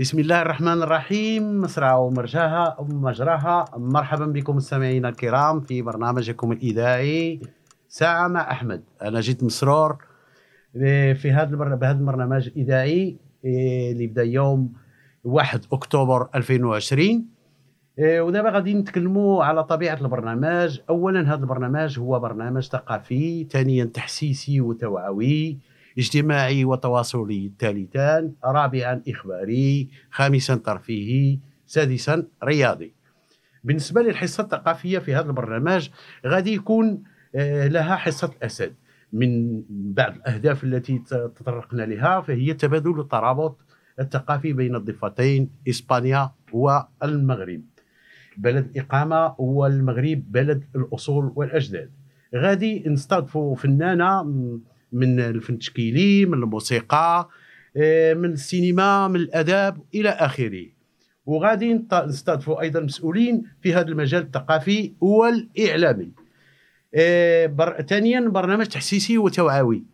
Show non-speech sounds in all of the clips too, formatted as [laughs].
بسم الله الرحمن الرحيم. مسرع ومرجاها ومجراها مرحبا بكم مستمعينا الكرام في برنامجكم الإذاعي ساعة مع أحمد. أنا جيت مسرور في هذا بهذا البرنامج الإذاعي إيه، اللي بدا يوم 1 أكتوبر 2020 إيه، ودابا غادي نتكلموا على طبيعة البرنامج. أولا هذا البرنامج هو برنامج ثقافي ثانيا تحسيسي وتوعوي. اجتماعي وتواصلي ثالثان رابعا إخباري خامسا ترفيهي سادسا رياضي. بالنسبة للحصة الثقافية في هذا البرنامج غادي يكون آه، لها حصة الأسد من بعض الأهداف التي تطرقنا لها فهي تبادل الترابط الثقافي بين الضفتين إسبانيا والمغرب. بلد الإقامة والمغرب بلد الأصول والأجداد. غادي نستضفوا فنانة من الفن التشكيلي من الموسيقى آه، من السينما من الأداب إلى آخره. وغادي نستضيفوا أيضا مسؤولين في هذا المجال الثقافي والإعلامي. آه، بر... ثانيا برنامج تحسيسي وتوعوي.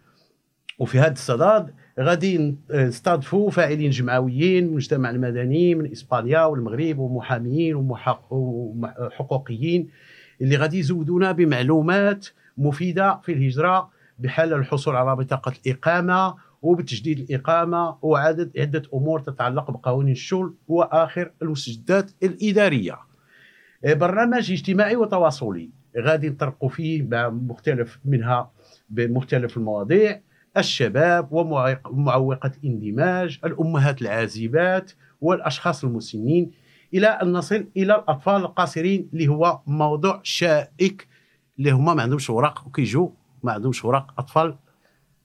وفي هذا الصدد غادي نستضيفوا فاعلين جمعويين من المجتمع المدني من إسبانيا والمغرب ومحاميين وحقوقيين اللي غادي يزودونا بمعلومات مفيدة في الهجرة بحال الحصول على بطاقة الإقامة وبتجديد الإقامة وعدد عدة أمور تتعلق بقوانين الشغل وآخر المستجدات الإدارية. إيه، برنامج اجتماعي وتواصلي. غادي نطرقوا فيه بمختلف منها بمختلف المواضيع. الشباب ومعوقة الاندماج الأمهات العازبات والأشخاص المسنين إلى أن نصل إلى الأطفال القاصرين اللي هو موضوع شائك اللي هما ما عندهمش وراق وكيجوا ما عندهمش وراق أطفال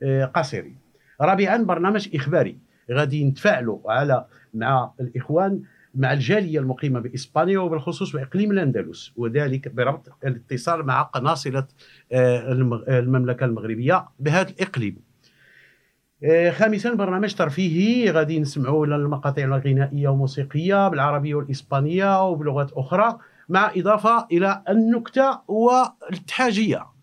آه، قصيرين. رابعا برنامج إخباري. غادي نتفاعلوا على مع الإخوان مع الجالية المقيمة بإسبانيا وبالخصوص بإقليم الأندلس. وذلك بربط الاتصال مع قناصلة آه، المملكة المغربية بهذا الإقليم. آه، خامسا برنامج ترفيهي. غادي نسمعوا المقاطع الغنائية والموسيقية بالعربية والإسبانية وبلغات أخرى مع إضافة إلى النكتة والتحاجية.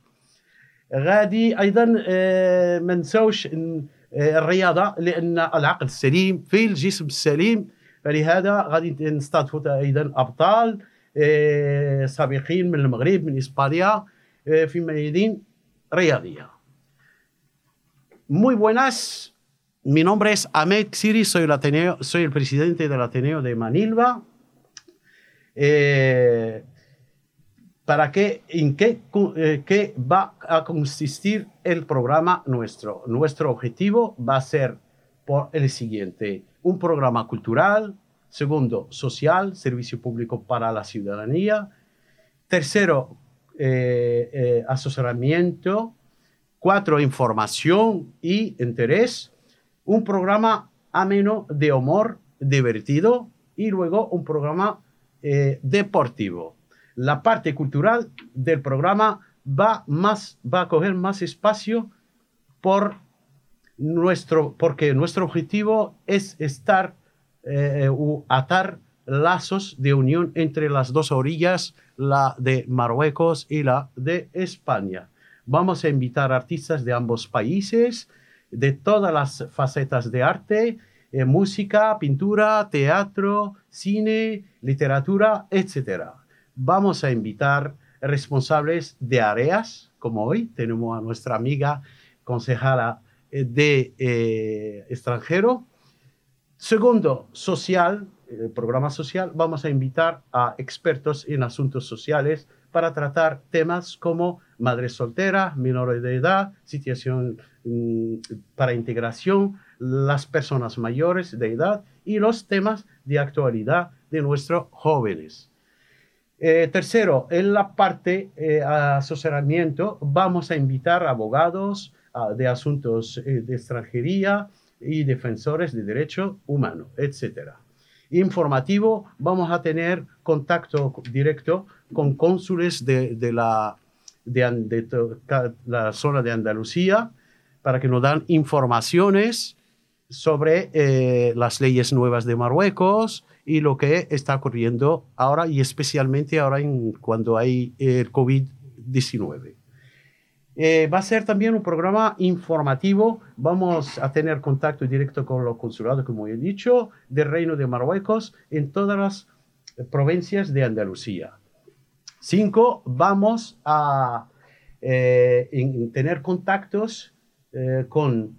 غادي أيضا آه، ما نساوش آه، الرياضة لأن العقل السليم في الجسم السليم. فلهذا غادي نستضيفوا أيضا أبطال آه، سابقين من المغرب من إسبانيا في ميادين رياضية. Muy buenas, mi nombre es Ahmed Siri, soy el, Ateneo, soy el presidente del Ateneo de Manilva. Eh, para qué, en qué, eh, qué, va a consistir el programa nuestro. Nuestro objetivo va a ser por el siguiente, un programa cultural, segundo, social, servicio público para la ciudadanía, tercero, eh, eh, asesoramiento, cuatro, información y interés, un programa ameno de humor divertido y luego un programa deportivo la parte cultural del programa va, más, va a coger más espacio por nuestro, porque nuestro objetivo es estar eh, atar lazos de unión entre las dos orillas, la de Marruecos y la de España. Vamos a invitar artistas de ambos países, de todas las facetas de arte, eh, música, pintura, teatro, cine, literatura, etcétera vamos a invitar responsables de áreas, como hoy tenemos a nuestra amiga concejala eh, de eh, extranjero. Segundo, social, el programa social, vamos a invitar a expertos en asuntos sociales para tratar temas como madres solteras, menores de edad, situación mm, para integración, las personas mayores de edad y los temas de actualidad de nuestros jóvenes. Eh, tercero, en la parte eh, asesoramiento vamos a invitar abogados de asuntos eh, de extranjería y defensores de derechos humanos, etc. Informativo, vamos a tener contacto directo con cónsules de, la, de, la zona de Andalucía para que nos dan informaciones sobre las leyes nuevas de Marruecos, y lo que está ocurriendo ahora y especialmente ahora cuando hay el COVID-19. Eh, va a ser también un programa informativo. Vamos a tener contacto directo con los consulados, como he dicho, del Reino de Marruecos en todas las provincias de Andalucía. Cinco, vamos a eh, tener contactos eh, con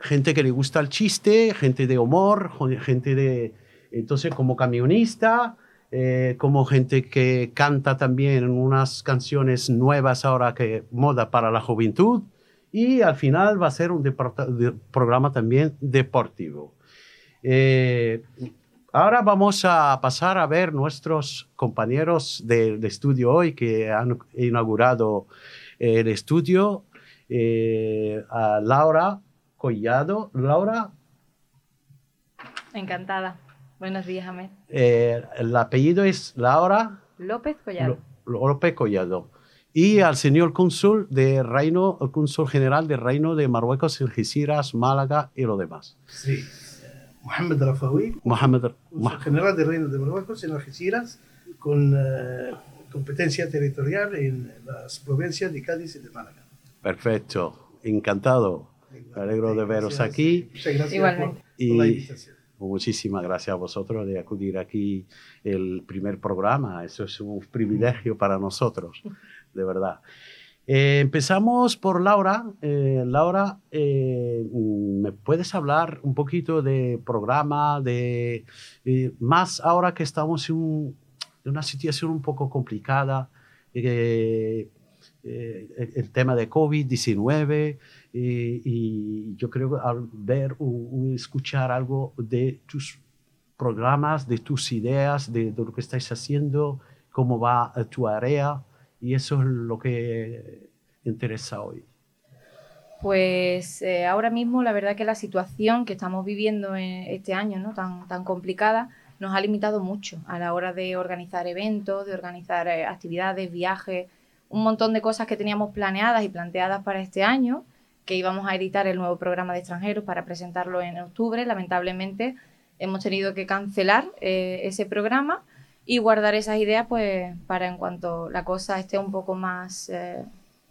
gente que le gusta el chiste, gente de humor, gente de... Entonces, como camionista, eh, como gente que canta también unas canciones nuevas ahora que moda para la juventud y al final va a ser un programa también deportivo. Eh, ahora vamos a pasar a ver nuestros compañeros de, de estudio hoy que han inaugurado el estudio. Eh, a Laura Collado. Laura. Encantada. Buenos días, Ahmed. Eh, el apellido es Laura López Collado. López Collado. Y al señor cónsul de Reino, el cónsul general del Reino de Marruecos, Algeciras, Málaga y lo demás. Sí. Mohamed Rafawi, Mohamed, general del Reino de Marruecos en Algeciras, con uh, competencia territorial en las provincias de Cádiz y de Málaga. Perfecto, encantado. Me alegro de veros aquí. Muchas gracias Igualmente. por, por la invitación. Muchísimas gracias a vosotros de acudir aquí el primer programa. Eso es un privilegio para nosotros, de verdad. Eh, empezamos por Laura. Eh, Laura, eh, ¿me puedes hablar un poquito de programa, de más ahora que estamos en, un, en, una situación un poco complicada? el tema de COVID-19 y, y, yo creo al ver o, escuchar algo de tus programas, de tus ideas, de, de, lo que estáis haciendo, cómo va tu área, y eso es lo que interesa hoy. Pues eh, ahora mismo la verdad que la situación que estamos viviendo en este año, ¿no? tan, tan complicada, nos ha limitado mucho a la hora de organizar eventos, de organizar eh, actividades, viajes, un montón de cosas que teníamos planeadas y planteadas para este año que íbamos a editar el nuevo programa de extranjeros para presentarlo en octubre. Lamentablemente hemos tenido que cancelar eh, ese programa y guardar esas ideas pues para en cuanto la cosa esté un poco más eh,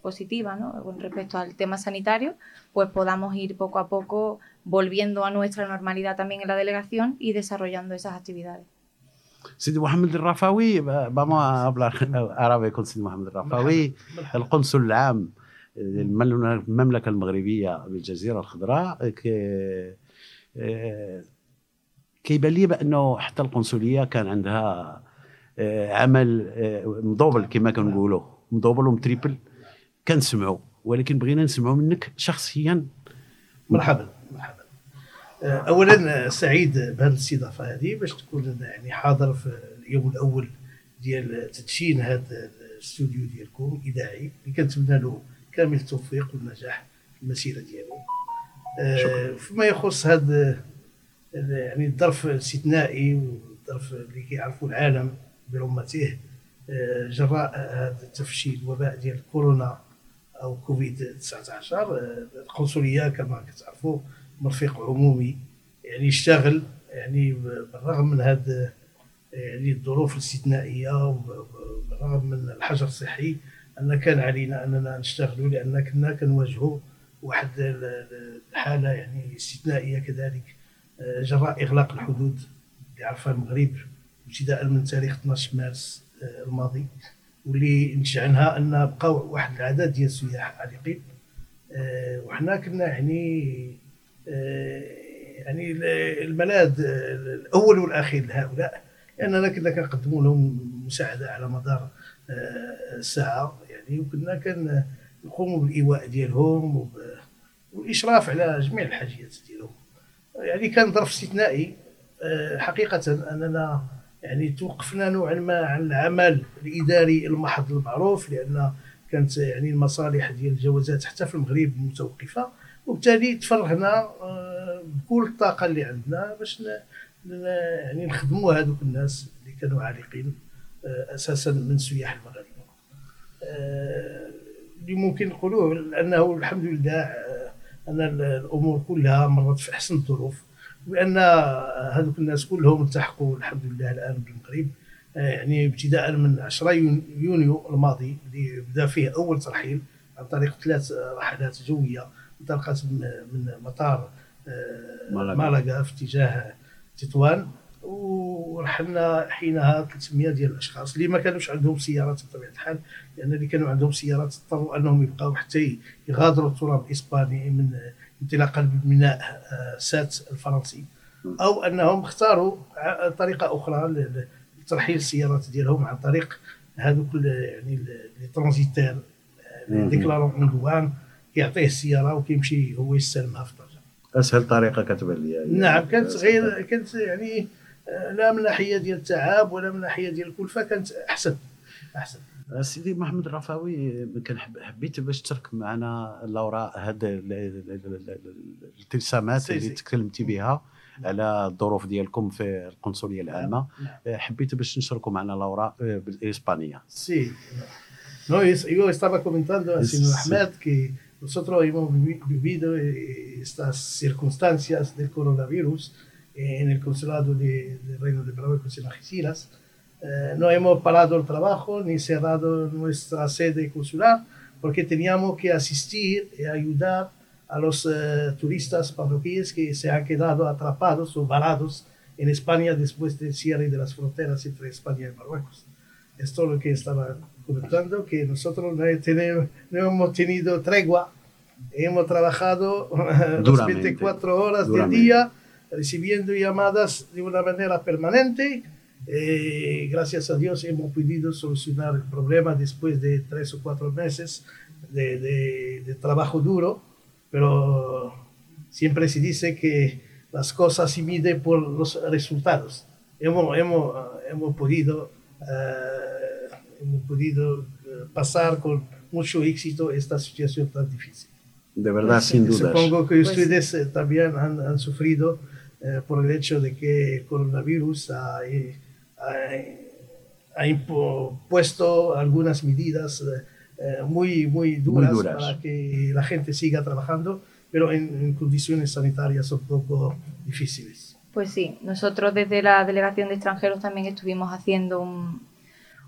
positiva ¿no? con respecto al tema sanitario, pues podamos ir poco a poco volviendo a nuestra normalidad también en la delegación y desarrollando esas actividades. سيدي محمد الرفاوي vamos a hablar árabe con Sidi Mohamed الرفاوي القنصل العام المملكة المغربية بالجزيرة الخضراء كيبان لي بأنه حتى القنصلية كان عندها عمل مضوبل كما كنقولوا. مضوبل ومتريبل كنسمعوا ولكن بغينا نسمعوا منك شخصيا. مرحبا. مرحبا. اولا سعيد بهذه الاستضافة هذه باش تكون يعني حاضر في اليوم الأول ديال تدشين هذا الاستوديو ديالكم الإذاعي. اللي كنتمنى له كامل التوفيق والنجاح في المسيرة ديالو. آه فيما يخص هذا يعني الظرف الاستثنائي والظرف اللي كيعرفوا العالم برمته آه جراء هذا التفشي الوباء ديال كورونا أو كوفيد 19 آه القنصلية كما كتعرفوا مرفق عمومي يعني يشتغل يعني بالرغم من هذا يعني الظروف الاستثنائية وبالرغم من الحجر الصحي أن كان علينا أننا نشتغلوا لأن كنا كنواجهوا واحد الحالة يعني استثنائية كذلك. جراء إغلاق الحدود اللي عرفها المغرب ابتداء من تاريخ 12 مارس الماضي واللي نتج عنها أن بقاو واحد العدد ديال السياح عالقين. وحنا كنا يعني يعني الملاذ الأول والأخير لهؤلاء لأننا كنا كنقدموا لهم مساعدة على مدار الساعة. يعني وكنا كنقوموا بالإيواء ديالهم والإشراف على جميع الحاجيات ديالهم. يعني كان ظرف استثنائي. حقيقة أننا يعني توقفنا نوعا ما عن العمل الإداري المحض المعروف لأن كانت يعني المصالح ديال الجوازات حتى في المغرب متوقفة. وبالتالي تفرغنا بكل الطاقة اللي عندنا باش يعني نخدموا هذوك الناس اللي كانوا عالقين أساسا من سياح المغاربه اللي ممكن نقولوه انه الحمد لله أن الأمور كلها مرت في أحسن الظروف وان هذوك الناس كلهم التحقوا الحمد لله الآن بالمغرب يعني ابتداء من 10 يونيو الماضي اللي بدا فيه أول ترحيل عن طريق ثلاث رحلات جوية انطلقت من مطار. مالاغا في اتجاه تطوان ورحلنا حينها 300 ديال الأشخاص اللي ما كانوش عندهم سيارات بطبيعة الحال لأن اللي كانوا عندهم سيارات اضطروا أنهم يبقاو حتى يغادروا التراب الإسباني من انطلاقا بميناء آه، سات الفرنسي أو أنهم اختاروا طريقة أخرى لترحيل السيارات ديالهم عن طريق هذوك يعني لي ترانزيتير مم. ديكلارون اون دوان كيعطيه السيارة وكيمشي هو يستلمها في طنجه أسهل طريقة كتبان لي. نعم كانت غير كانت يعني آه، لا من ناحيه ديال التعب ولا من ناحيه ديال الكلفه كانت أحسن أحسن سيدي محمد الرفاوي كان حب- حبيت باش تشارك معنا الاوراق هاد ال- ال- ال- ال- الالتسامات سي- اللي سي. تكلمتي بها على الظروف ديالكم في القنصلية العامة نعم. حبيت باش نشاركوا معنا الاوراق بالإسبانية Sí. No, es- yo estaba comentando a Sí. señor Ahmed que nosotros hemos vivi- vivido estas circunstancias del coronavirus eh, en el consulado de- del Reino de Marruecos en Algeciras. Eh, no hemos parado el trabajo ni cerrado nuestra sede consular porque teníamos que asistir y ayudar a los eh, turistas marroquíes que se han quedado atrapados o varados en España después del cierre de las fronteras entre España y Marruecos. Esto es lo que estaba comentando, que nosotros no, no hemos tenido tregua, hemos trabajado [laughs] las Duramente. 24 horas del día, recibiendo llamadas de una manera permanente. Eh, gracias a Dios hemos podido solucionar el problema después de tres o cuatro meses de, de- de trabajo duro, pero siempre se dice que las cosas se miden por los resultados. Hemos, hemos, hemos podido, eh, hemos podido eh, pasar con mucho éxito esta situación tan difícil. de verdad sin dudas Supongo que Pues- ustedes eh, también han, han sufrido eh, por el hecho de que el coronavirus ha, eh, ha- ha impuesto algunas medidas eh, muy, muy duras, duras. para que la gente siga trabajando, pero en, en condiciones sanitarias un poco difíciles. Pues sí, nosotros desde la Delegación de Extranjeros también estuvimos haciendo un-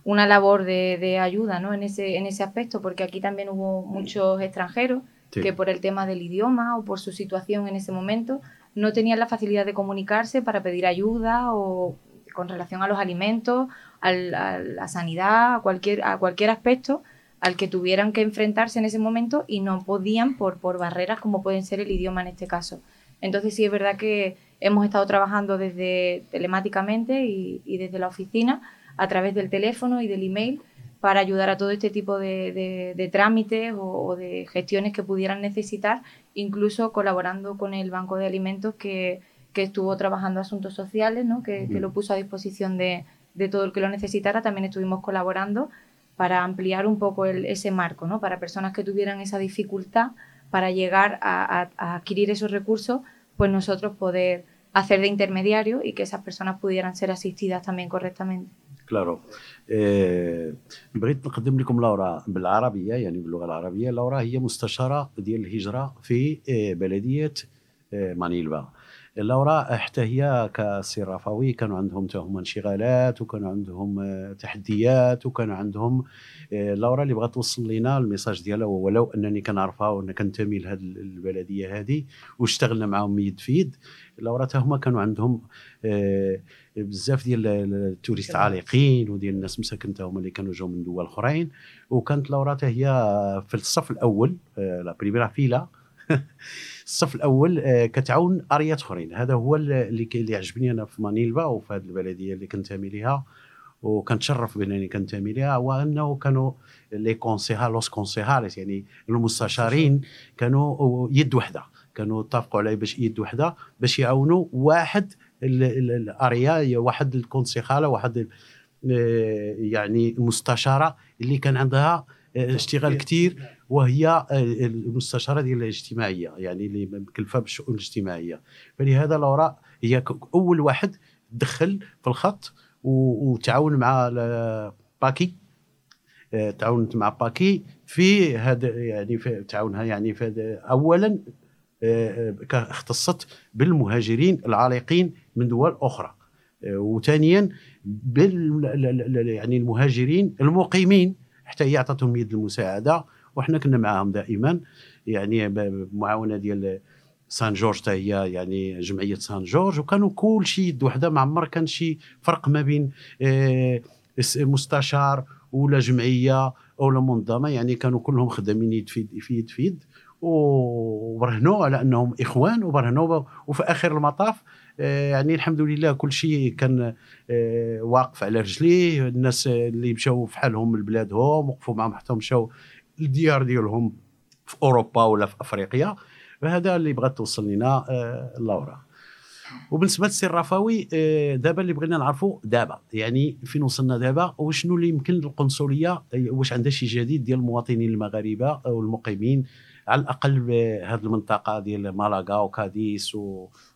una labor de, de ayuda ¿no? en, ese, en ese aspecto, porque aquí también hubo muchos extranjeros Sí. que por el tema del idioma o por su situación en ese momento no tenían la facilidad de comunicarse para pedir ayuda o con relación a los alimentos, al- a la sanidad, a cualquier, a cualquier aspecto al que tuvieran que enfrentarse en ese momento y no podían por, por barreras como pueden ser el idioma en este caso. Entonces sí es verdad que hemos estado trabajando desde telemáticamente y desde la oficina a través del teléfono y del email para ayudar a todo este tipo de, trámites o, de gestiones que pudieran necesitar, incluso colaborando con el Banco de Alimentos que, estuvo trabajando asuntos sociales, ¿no? que, lo puso a disposición de, todo el que lo necesitara. También estuvimos colaborando para ampliar un poco el, ese marco, ¿no? para personas que tuvieran esa dificultad para llegar a, a adquirir esos recursos, pues nosotros poder hacer de intermediario y que esas personas pudieran ser asistidas también correctamente. Claro. بغيت نقدم لكم لورا بالعربية يعني باللغة العربية. لورا هي مستشارة ديال الهجرة في آه، بلدية آه، مانيلفا لورا حتى هي كسي رفاوي كانوا عندهم تا هما انشغالات وكانوا عندهم آه، تحديات وكانوا عندهم آه، لورا اللي بغات توصل لنا الميساج ديالها ولو أنني كنعرفها وأنا كنتمي لهذه البلدية هذه واشتغلنا معاهم يد في يد لورا تا هما كانوا عندهم آه، بزاف ديال التوريست. عالقين وديال الناس مساكن تا هما اللي كانوا جاو من دول أخرين وكانت لورا هي في الصف الأول آه، لا بريميرا فيلا [laughs] الصف الأول آه، كتعاون أريات أخرين. هذا هو اللي اللي عجبني أنا في مانيلفا وفي هذه البلدية اللي كنتمي ليها. وكنتشرف بأنني كنتمي ليها هو انه كانوا لي كونسيها لوس كونسيهاليس يعني المستشارين كانوا يد وحدة. كانوا اتفقوا على باش يد وحدة باش يعاونوا واحد ال- ال- الأريا واحد الكونسيخاله واحد آه، يعني المستشاره اللي كان عندها آه، اشتغال كثير وهي المستشارة ديال الاجتماعية يعني اللي مكلفة بالشؤون الاجتماعية. فلهذا لورا هي أول واحد دخل في الخط وتعاون مع باكي آه، تعاونت مع باكي في هذا يعني في تعاونها يعني في اولا آه، آه، اختصت بالمهاجرين العالقين من دول أخرى. وثانيا بال ال- ال- ال- يعني المهاجرين المقيمين حتى هي أعطتهم يد المساعدة. وحنا كنا معاهم دائما. يعني بمعاونه ديال سان جورج حتى هي يعني جمعية سان جورج وكانوا كل شيء يد وحدة. ما عمر كان شي فرق ما بين آه، مستشار ولا جمعية ولا منظمة. يعني كانوا كلهم خدامين يد في يد في يد, في يد. وبرهنوا على أنهم إخوان وبرهنوا وفي آخر المطاف آه، يعني الحمد لله كل شيء كان آه، واقف على رجليه. الناس اللي مشاو في حالهم لبلادهم وقفوا معهم حتى مشاو للديار ديالهم في أوروبا ولا في أفريقيا فهذا اللي بغات توصل لنا آه، لورا. وبالنسبة للسي الرفاوي دابا اللي بغينا نعرفوا دابا يعني فين وصلنا دابا؟ وشنو اللي يمكن للقنصلية؟ واش عندها شي جديد ديال المواطنين المغاربة أو المقيمين؟ على الأقل بهذه المنطقة ديال مالاغا وكاديس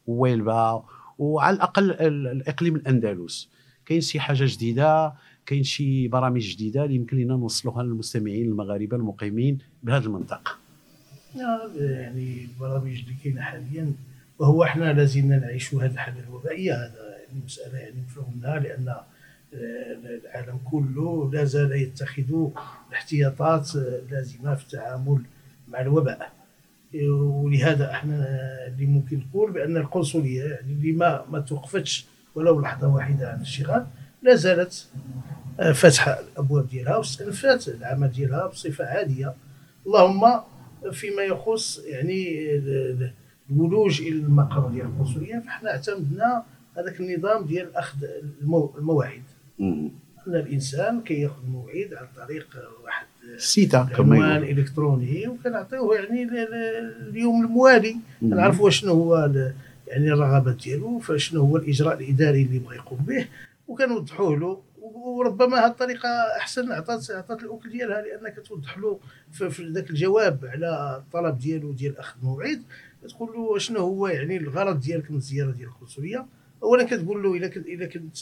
وويلبا وعلى الأقل الإقليم الأندلس. كاين شي حاجة جديدة؟ كاين شي برامج جديدة اللي يمكن لنا نوصلوها للمستمعين المغاربة المقيمين بهذه المنطقة. يعني البرامج اللي كاينة حاليا وهو إحنا لازلنا نعيش هذه الحاله الوبائيه هذا يعني مسألة يعني مفهومها لأن العالم كله لا زال يتخذ الاحتياطات اللازمه في التعامل مع الوباء. ولهذا إحنا اللي ممكن نقول بأن القنصلية يعني اللي ما ما توقفتش ولو لحظة واحدة عن الاشتغال لا زالت فاتحه الأبواب ديالها واستنفات العمل ديالها بصفة عادية. اللهم فيما يخص يعني الولوج إلى المقر ديال القنصليه فإحنا اعتمدنا هذاك النظام ديال أخذ المواعيد أن الإنسان كيأخذ موعد عن طريق واحد السيتا عنوان إلكتروني وكنعطيوه يعني اليوم الموالي. كنعرفوا شنو هو يعني الرغبات ديالو فشنو هو الإجراء الإداري اللي بغى يقوم به وكنوضحوه له وربما هذه الطريقة أحسن عطات عطات الاكل ديالها لأنك توضح له في ذاك الجواب على الطلب ديالو ديال أخذ موعد. تقول له شنو هو يعني الغرض ديالك من الزيارة ديال القنصلية؟ اولا كتقول له إلا كنت إلا كنت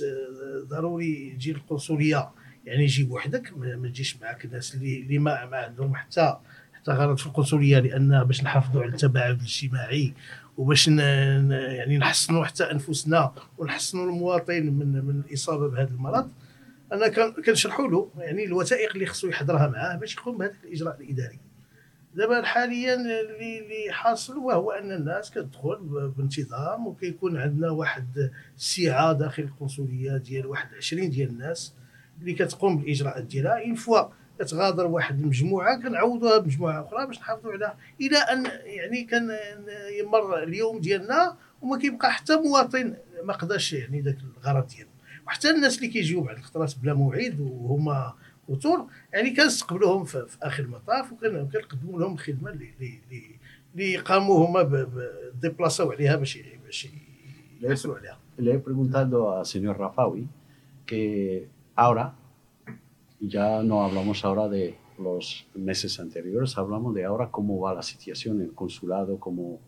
ضروري تجي القنصليه يعني جيب وحدك ما تجيش معك الناس اللي اللي ما, ما عندهم حتى حتى غرض في القنصلية لأن باش نحافظوا على التباعد الاجتماعي وباش يعني نحسنوا حتى أنفسنا ونحسنوا المواطن من من الإصابة بهذا المرض. أنا كنشرحوا له يعني الوثائق اللي خصو يحضرها معاه باش يقوم بهذا الإجراء الإداري. دابا حاليا اللي اللي حاصل وهو أن الناس كتدخل بانتظام وكيكون عندنا واحد السعة داخل القنصلية ديال واحد 20 ديال الناس اللي كتقوم بالاجراءات ديالها. اون فوا كتغادر واحد المجموعة كنعوضوها بمجموعة أخرى باش نحافظوا على إلى أن يعني كان يمر اليوم ديالنا وما كيبقى حتى مواطن ما قداش يعني ذاك الغرض ديالو. وحتى الناس اللي كيجيو بعض الخطرات بلا موعد وهما وطور يعني كنستقبلوهم في, في آخر المطاف وكنقدموا لهم الخدمه اللي اللي اللي قاموا هما ديبلاصاو عليها باش باش يحصلوا عليها. Le he preguntado al señor Rafawi que ahora, ya no hablamos ahora de los meses anteriores, hablamos de ahora cómo va la situación en el consulado, cómo,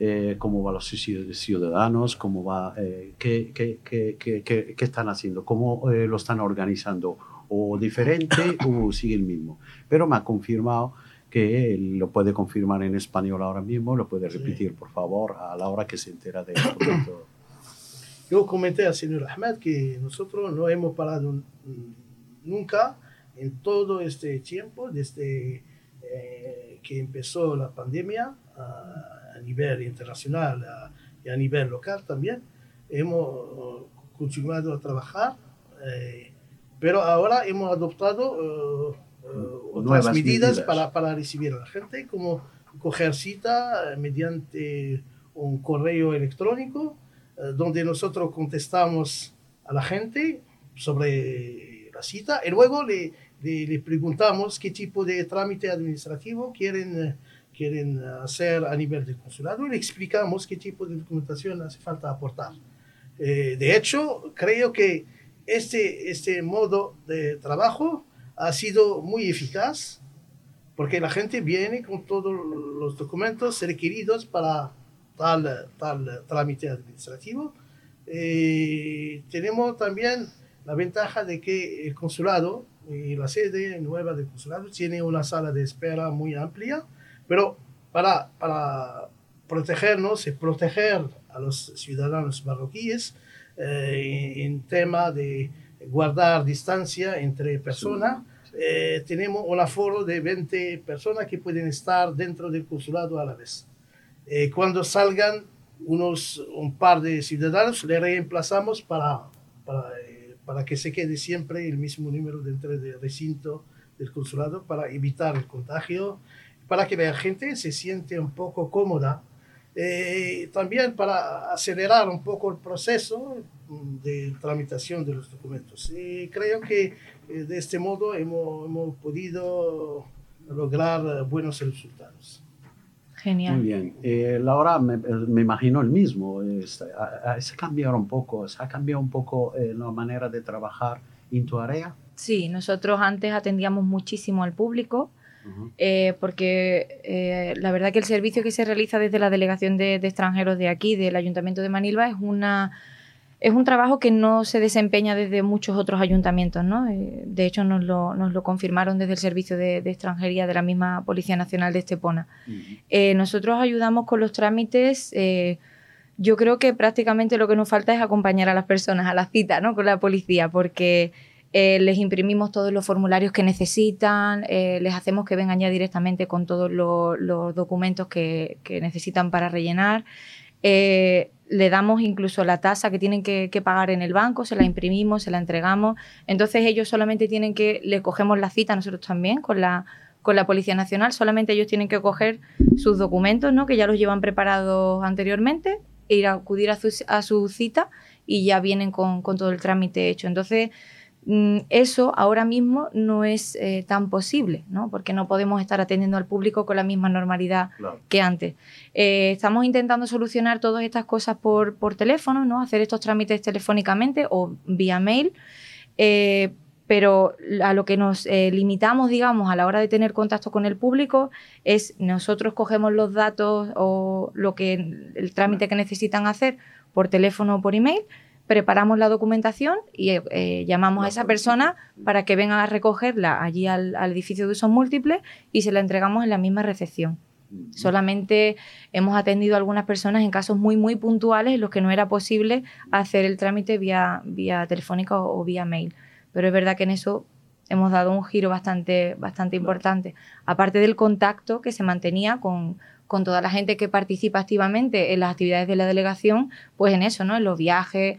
eh, cómo van los ciudadanos, cómo va, eh, qué, qué, qué, qué, están haciendo, cómo eh, lo están organizando, o diferente [coughs] o sigue el mismo. Pero me ha confirmado que lo puede confirmar en español ahora mismo, lo puede repetir, por favor, a la hora que se entera de esto. [coughs] Yo comenté al señor Ahmed que nosotros no hemos parado nunca en todo este tiempo, desde eh, que empezó la pandemia a, nivel internacional y a nivel local también. Hemos continuado a trabajar, eh, pero ahora hemos adoptado eh, otras medidas, Para, para, recibir a la gente, como coger cita mediante un correo electrónico, donde nosotros contestamos a la gente sobre cita y luego le, le, preguntamos qué tipo de trámite administrativo quieren, quieren hacer a nivel de consulado le explicamos qué tipo de documentación hace falta aportar. Eh, de hecho, creo que este, este modo de trabajo ha sido muy eficaz porque la gente viene con todos los documentos requeridos para tal, tal trámite administrativo. Eh, tenemos también la ventaja de que el consulado y la sede nueva del consulado tiene una sala de espera muy amplia, pero para, para protegernos y proteger a los ciudadanos marroquíes eh, en tema de guardar distancia entre personas, eh, tenemos un aforo de 20 personas que pueden estar dentro del consulado a la vez. Eh, cuando salgan unos, un par de ciudadanos, le reemplazamos para, para, eh, para que se quede siempre el mismo número dentro del recinto del consulado para evitar el contagio, para que la gente se siente un poco cómoda eh, también para acelerar un poco el proceso de tramitación de los documentos. Y creo que eh, de este modo hemos, hemos, podido lograr buenos resultados. Genial. Muy bien. Eh, Laura, me, me, imagino el mismo. Es, ¿Se cambiado un poco, se ha cambiado un poco eh, la manera de trabajar en tu área? Sí, nosotros antes atendíamos muchísimo al público eh, porque eh, la verdad que el servicio que se realiza desde la Delegación de, de, Extranjeros de aquí, del Ayuntamiento de Manilva, es una es un trabajo que no se desempeña desde muchos otros ayuntamientos, ¿no? Eh, de hecho, nos lo, nos lo, confirmaron desde el Servicio de, de, Extranjería de la misma Policía Nacional de Estepona. Uh -huh. nosotros ayudamos con los trámites yo creo que prácticamente lo que nos falta es acompañar a las personas a la cita, ¿no? Con la policía, porque eh, les imprimimos todos los formularios que necesitan, eh, les hacemos que vengan ya directamente con todos los, documentos que, necesitan para rellenar. Eh, le damos incluso la tasa que tienen que, pagar en el banco, se la imprimimos, se la entregamos. Entonces ellos solamente tienen que, le cogemos la cita nosotros también con la, con la Policía Nacional, solamente ellos tienen que coger sus documentos, ¿no? que ya los llevan preparados anteriormente, e ir a acudir a su, a su cita y ya vienen con, con todo el trámite hecho. Entonces, eso ahora mismo no es eh, tan posible, ¿no? porque no podemos estar atendiendo al público con la misma normalidad claro. que antes. Eh, estamos intentando solucionar todas estas cosas por, por, teléfono, ¿no? hacer estos trámites telefónicamente o vía mail, eh, pero a lo que nos limitamos, digamos, a la hora de tener contacto con el público es nosotros cogemos los datos o lo que el trámite que necesitan hacer por teléfono o por email preparamos la documentación y eh, llamamos a esa persona para que venga a recogerla allí al, al, edificio de usos múltiples y se la entregamos en la misma recepción. Solamente hemos atendido a algunas personas en casos muy, muy puntuales en los que no era posible hacer el trámite vía, vía telefónica o, o vía mail. Pero es verdad que en eso hemos dado un giro bastante, bastante importante. Aparte del contacto que se mantenía con, con toda la gente que participa activamente en las actividades de la delegación, pues en eso, ¿no? En los viajes,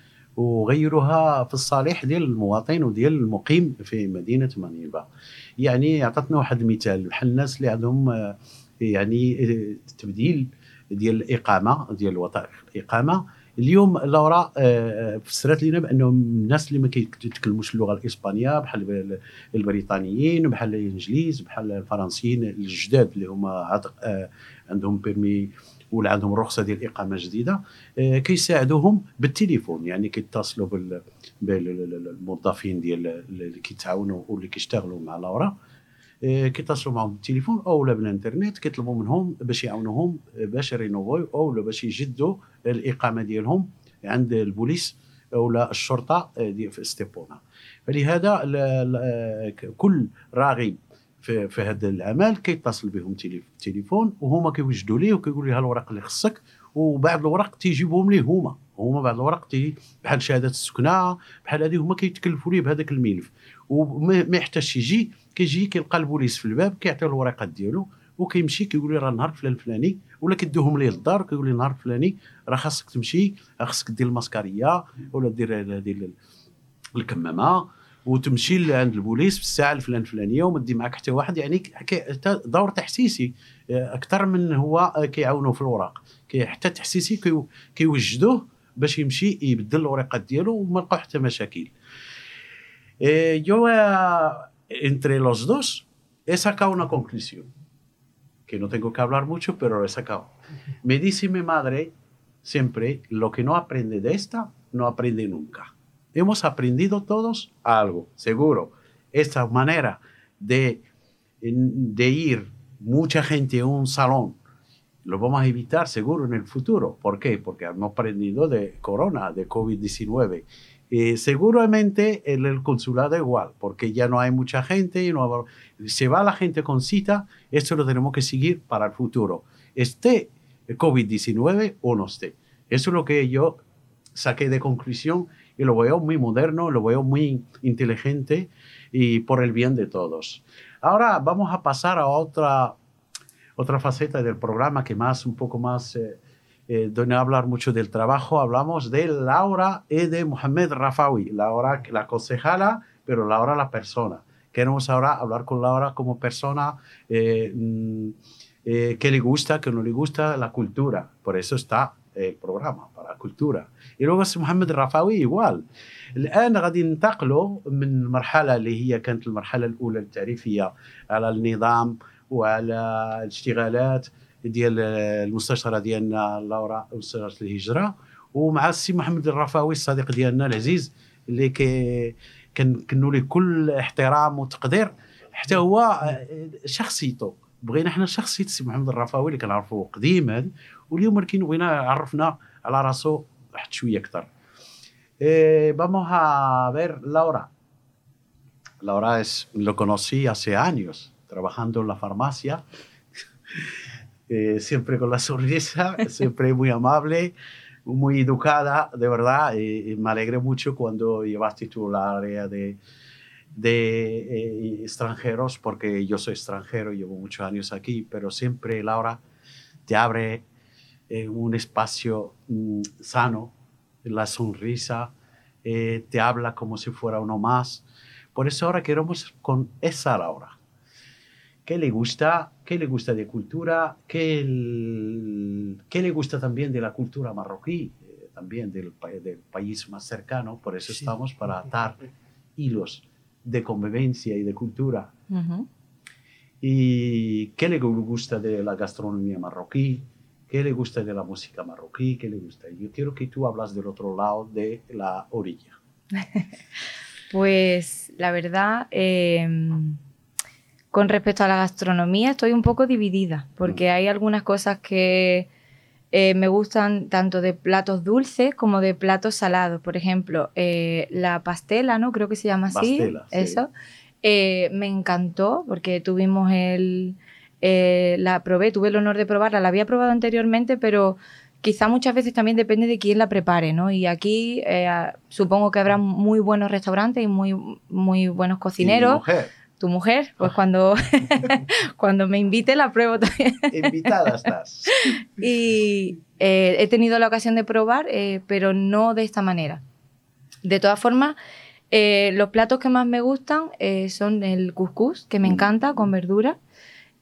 وغيروها في الصالح ديال المواطن وديال المقيم في مدينة مانيلفا يعني عطاتنا واحد المثال بحال الناس اللي عندهم يعني تبديل ديال الإقامة ديال وثائق الإقامة. اليوم لورا فسرت لنا بأنهم الناس اللي ما كيتكلموش اللغة الإسبانية بحال البريطانيين بحال الإنجليز بحال الفرنسيين الجداد اللي هما عندهم بيرمي ولا عندهم رخصة ديال الاقامه جديدة كيساعدوهم بالتليفون. يعني كيتصلوا بالموظفين ديال اللي كيتعاونوا واللي كيشتغلوا مع لورا كيتصلوا معهم بالتليفون أو لا بالانترنت كيطلبوا منهم باش يعاونوهم باش رينوفو أو باش يجدوا الإقامة ديالهم عند البوليس أو لا الشرطة دي في استيبونا. فلهذا كل راغب في, في هذا العمل كيتصل بهم تليفون وهما كيوجدوا ليه وكيقولوا ليه الوراق اللي خصك. وبعض الوراق تيجيبهم ليه هما. هما بعض الوراق تي بحال شهاده السكنة بحال هذه هما كيتكلفوا ليه بهذاك الملف. وما يحتاجش يجي كيجي كيلقى البوليس في الباب كيعطيه الورقات ديالو وكيمشي كيقول لي راه النهار فلان الفلاني ولا كيدوهم ليه للدار وكيقول لي النهار الفلاني راه خاصك تمشي خاصك دير الماسكاريه ولا دير دير الكمامة. وتمشي عند البوليس في الساعة الفلان الفلانية وما تدي معك حتى واحد يعني دور تحسيسي أكثر من هو كيعاونوا في الوراق حتى تحسيسي كيوجدوه باش يمشي يبدل الورقات ديالو وما لقاو حتى مشاكل. yo entre los dos he sacado una conclusión. Que no tengo que hablar mucho pero lo he sacado me dice mi madre siempre lo que no aprende de nunca hemos aprendido todos algo, seguro. Esta manera de, de ir mucha gente a un salón lo vamos a evitar seguro en el futuro. ¿Por qué? Porque hemos aprendido de corona, de COVID-19. Eh, seguramente en el consulado igual, porque ya no hay mucha gente, y no, se va la gente con cita, esto lo tenemos que seguir para el futuro. Esté el COVID-19 o no esté. Eso es lo que yo saqué de conclusión y lo veo muy moderno, lo veo muy inteligente y por el bien de todos. Ahora vamos a pasar a otra, otra faceta del programa que más, un poco más... Eh, eh, donde hablar mucho del trabajo, hablamos de Laura y de Mohamed Rafawi, Laura la concejala, pero Laura la persona. Queremos ahora hablar con Laura como persona eh, mm, eh, que le gusta, que no le gusta la cultura. Por eso está el programa, para cultura. Y luego es محمد الرفاوي igual. الآن غادي ننتقلوا من المرحلة اللي هي كانت المرحلة الأولى التعريفية على النظام وعلى الاشتغالات ديال المستشاره ديالنا لورا مستشاره الهجرة ومع السي محمد الرفاوي الصديق ديالنا العزيز اللي كي كنكنوا ليه كل احترام وتقدير حتى هو شخصيته بغينا حنا شخصية السي محمد الرفاوي اللي كنعرفوه قديما واليوم ولكن بغينا عرفنا على راسو واحد شويه اكثر Eh, vamos a ver Laura. Laura es, lo conocí hace años trabajando en la farmacia [laughs] Eh, siempre con la sonrisa, [laughs] siempre muy amable, muy educada, de verdad. Y, me alegré mucho cuando llevaste tú la área de, de eh, extranjeros, porque yo soy extranjero, llevo muchos años aquí, pero siempre Laura te abre eh, un espacio mm, sano, la sonrisa, te habla como si fuera uno más. Por eso ahora queremos con esa Laura qué le gusta, qué le gusta de cultura, qué, el, qué le gusta también de la cultura marroquí, eh, también del, del, país más cercano. Por eso sí. estamos para atar hilos de convivencia y de cultura. Uh -huh. Y qué le gusta de la gastronomía marroquí, qué le gusta de la música marroquí, qué le gusta. Yo quiero que tú hablas del otro lado de la orilla. [laughs] pues la verdad... Eh con respecto a la gastronomía estoy un poco dividida, porque hay algunas cosas que eh, me gustan tanto de platos dulces como de platos salados. Por ejemplo, eh, la pastela, ¿no? Creo que se llama así. Pastela, eso. Sí. Eh, me encantó porque tuvimos el... la probé, tuve el honor de probarla. La había probado anteriormente, pero quizá muchas veces también depende de quién la prepare, ¿no? Y aquí supongo que habrá muy buenos restaurantes y muy, muy buenos cocineros. Y mujer tu mujer, pues cuando, [laughs] [laughs] cuando me invite la pruebo también. Invitada estás. [laughs] y eh, he tenido la ocasión de probar, eh, pero no de esta manera. De todas formas, eh, los platos que más me gustan son el couscous, que me Mm. encanta, con verdura.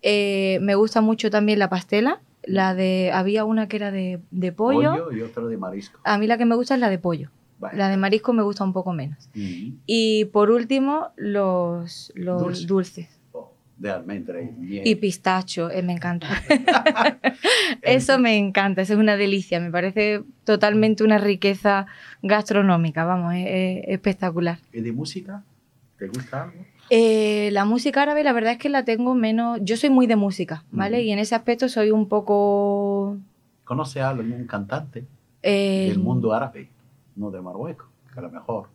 Me gusta mucho también la pastela. La de, había una que era de, de pollo. Pollo y otro de marisco. A mí la que me gusta es la de pollo. Vale. La de marisco me gusta un poco menos. Mm. Y por último, los, los Dulce. dulces. Oh, de almendra y miel. Y pistacho, eh, me encanta. [laughs] [laughs] Eso me encanta, eso es una delicia, me parece totalmente una riqueza gastronómica, vamos, es, es espectacular. ¿Y de música? ¿Te gusta algo? Eh, la música árabe, la verdad es que la tengo menos. Yo soy muy de música, ¿vale? Ujú. Y en ese aspecto soy un poco. ¿Conoce a algún cantante eh, del mundo árabe? No de Marruecos, que a lo mejor.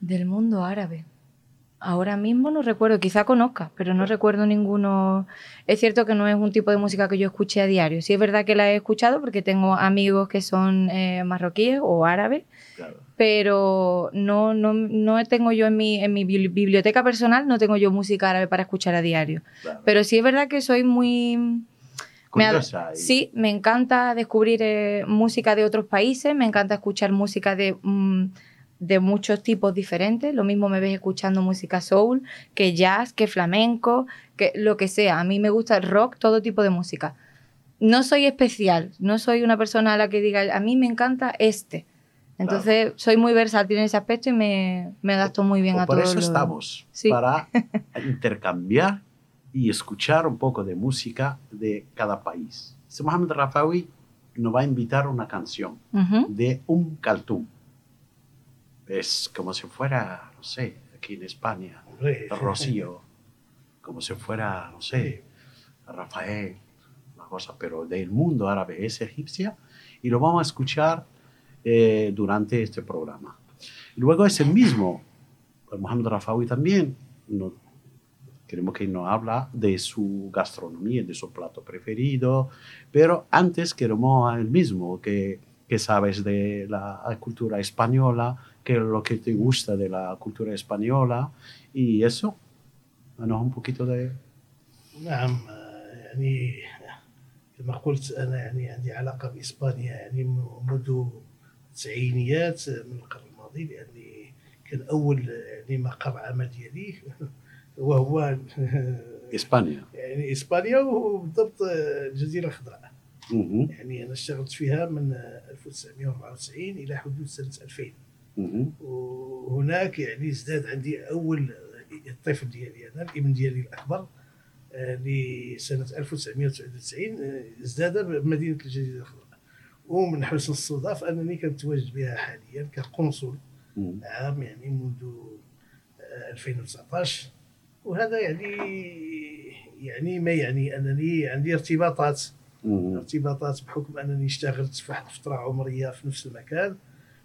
Del mundo árabe. Ahora mismo no recuerdo, quizá conozca, pero no recuerdo ninguno. Es cierto que no es un tipo de música que yo escuché a diario. Sí es verdad que la he escuchado porque tengo amigos que son eh, marroquíes o árabes. Pero no, no, no tengo yo en mi, en mi bibli- biblioteca personal, no tengo yo música árabe para escuchar a diario. claro. Pero sí es verdad que soy muy... me y- sí, me encanta descubrir eh, música de otros países, me encanta escuchar música de, mm, de muchos tipos diferentes. Lo mismo me ves escuchando música soul, que jazz, que flamenco, que lo que sea. A mí me gusta el rock, todo tipo de música. No soy especial, no soy una persona a la que diga, a mí me encanta este. Entonces, soy muy versátil en ese aspecto y me, me adapto muy bien Pues a por todo. eso lo- estamos, Sí. para [laughs] intercambiar y escuchar un poco de música de cada país. Este Mohamed Rafawi nos va a invitar una canción de un caltum. Es como si fuera, no sé, aquí en España, Rocío, [laughs] como si fuera, no sé, Rafael, la cosa, pero del mundo árabe es egipcia y lo vamos a escuchar eh, durante este programa. Luego es el mismo, Mohamed Rafawi también, no, queremos que nos habla de su gastronomía, de su plato preferido, pero antes queremos el mismo, que, que sabes de la cultura española, qué es lo que te gusta de la cultura española y eso. Danos un poquito de... نعم يعني كما قلت انا يعني عندي علاقه باسبانيا يعني منذ التسعينيات من القرن الماضي لأني كان أول يعني مقر عمل ديالي [laughs] وهو [laughs] إسبانيا يعني إسبانيا وبالضبط الجزيرة الخضراء. يعني أنا اشتغلت فيها من 1994 إلى حدود سنة 2000 مهم. وهناك يعني ازداد عندي أول الطفل ديالي أنا الإبن ديالي الأكبر آه، لسنة 1999 آه، ازداد بمدينة الجزيرة الخضراء ومن حسن الصدف أنني كنتواجد بها حاليا كقنصل. عام يعني منذ آه، 2019 وهذا يعني يعني ما يعني أنني عندي ارتباطات. ارتباطات بحكم أنني اشتغلت في واحد الفترة عمرية في نفس المكان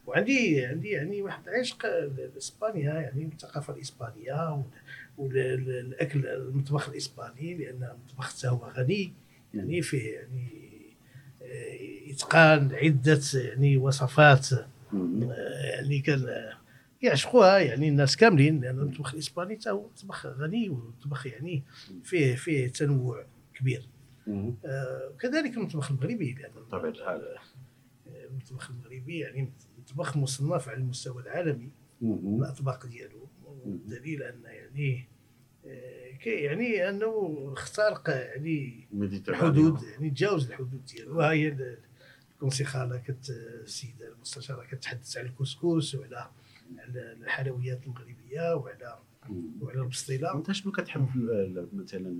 وعندي عندي يعني واحد العشق لإسبانيا يعني الثقافة الإسبانية والأكل المطبخ الإسباني لأن المطبخ هو غني يعني فيه يعني آه، اتقان عدة يعني وصفات. آه، يعني كان يعشقوها يعني الناس كاملين لأن المطبخ الإسباني حتى هو مطبخ غني ومطبخ يعني فيه فيه تنوع كبير. آه، وكذلك المطبخ المغربي لأن بطبيعة الحال. آه، المطبخ المغربي يعني مطبخ مصنف على المستوى العالمي. الأطباق ديالو والدليل أن يعني آه، كي يعني أنه اخترق يعني. الحدود يعني تجاوز الحدود ديالو وهي ال- الكونسيخاله كت السيده المستشاره كتحدث على الكسكس وعلى على الحلويات المغربيه وعلى. وعلى البسطيلة. أنت شنو كتحب مثلا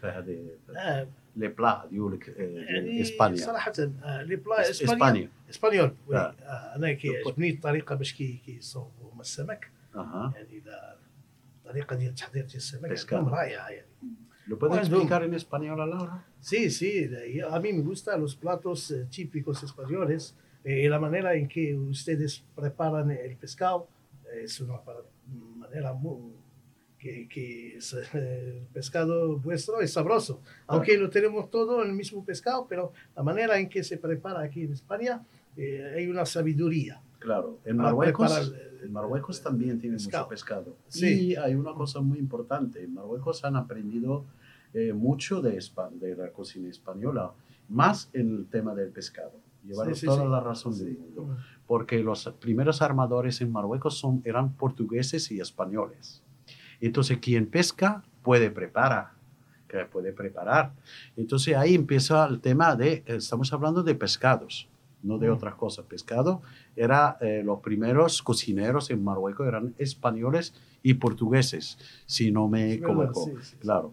في هذه آه. لي بلا ديالك آه، ديال يعني إسبانيا. صراحة آه لي بلا اسبانيا إسبانيول. آه. آه أنا كيعجبني الطريقة باش كي كيصوبوا هما السمك يعني الطريقة ديال ديال السمك رائعة يعني. ¿Lo puedes Bueno. explicar en español, Laura? Sí, sí, a mí me gustan los platos eh, típicos españoles eh, y la manera en que ustedes preparan el pescado eh, es una manera muy, que, que es, el pescado vuestro es sabroso, aunque lo tenemos todo el mismo pescado, pero la manera en que se prepara aquí en España eh, hay una sabiduría. Claro, en Marruecos, el- en Marruecos también tienen pescado. mucho pescado. Sí. Y hay una cosa muy importante, en Marruecos han aprendido eh, mucho de, la cocina española, más en el tema del pescado. Llevaron Sí, sí, toda sí. la razón del mundo, porque los primeros armadores en Marruecos son, eran portugueses y españoles. Entonces, quien pesca puede preparar, que puede preparar. Entonces ahí empieza el tema de, estamos hablando de pescados, no de otras cosas. Pescado era, eh, los primeros cocineros en Marruecos eran españoles y portugueses, si no me equivoco. sí, sí, sí. Claro.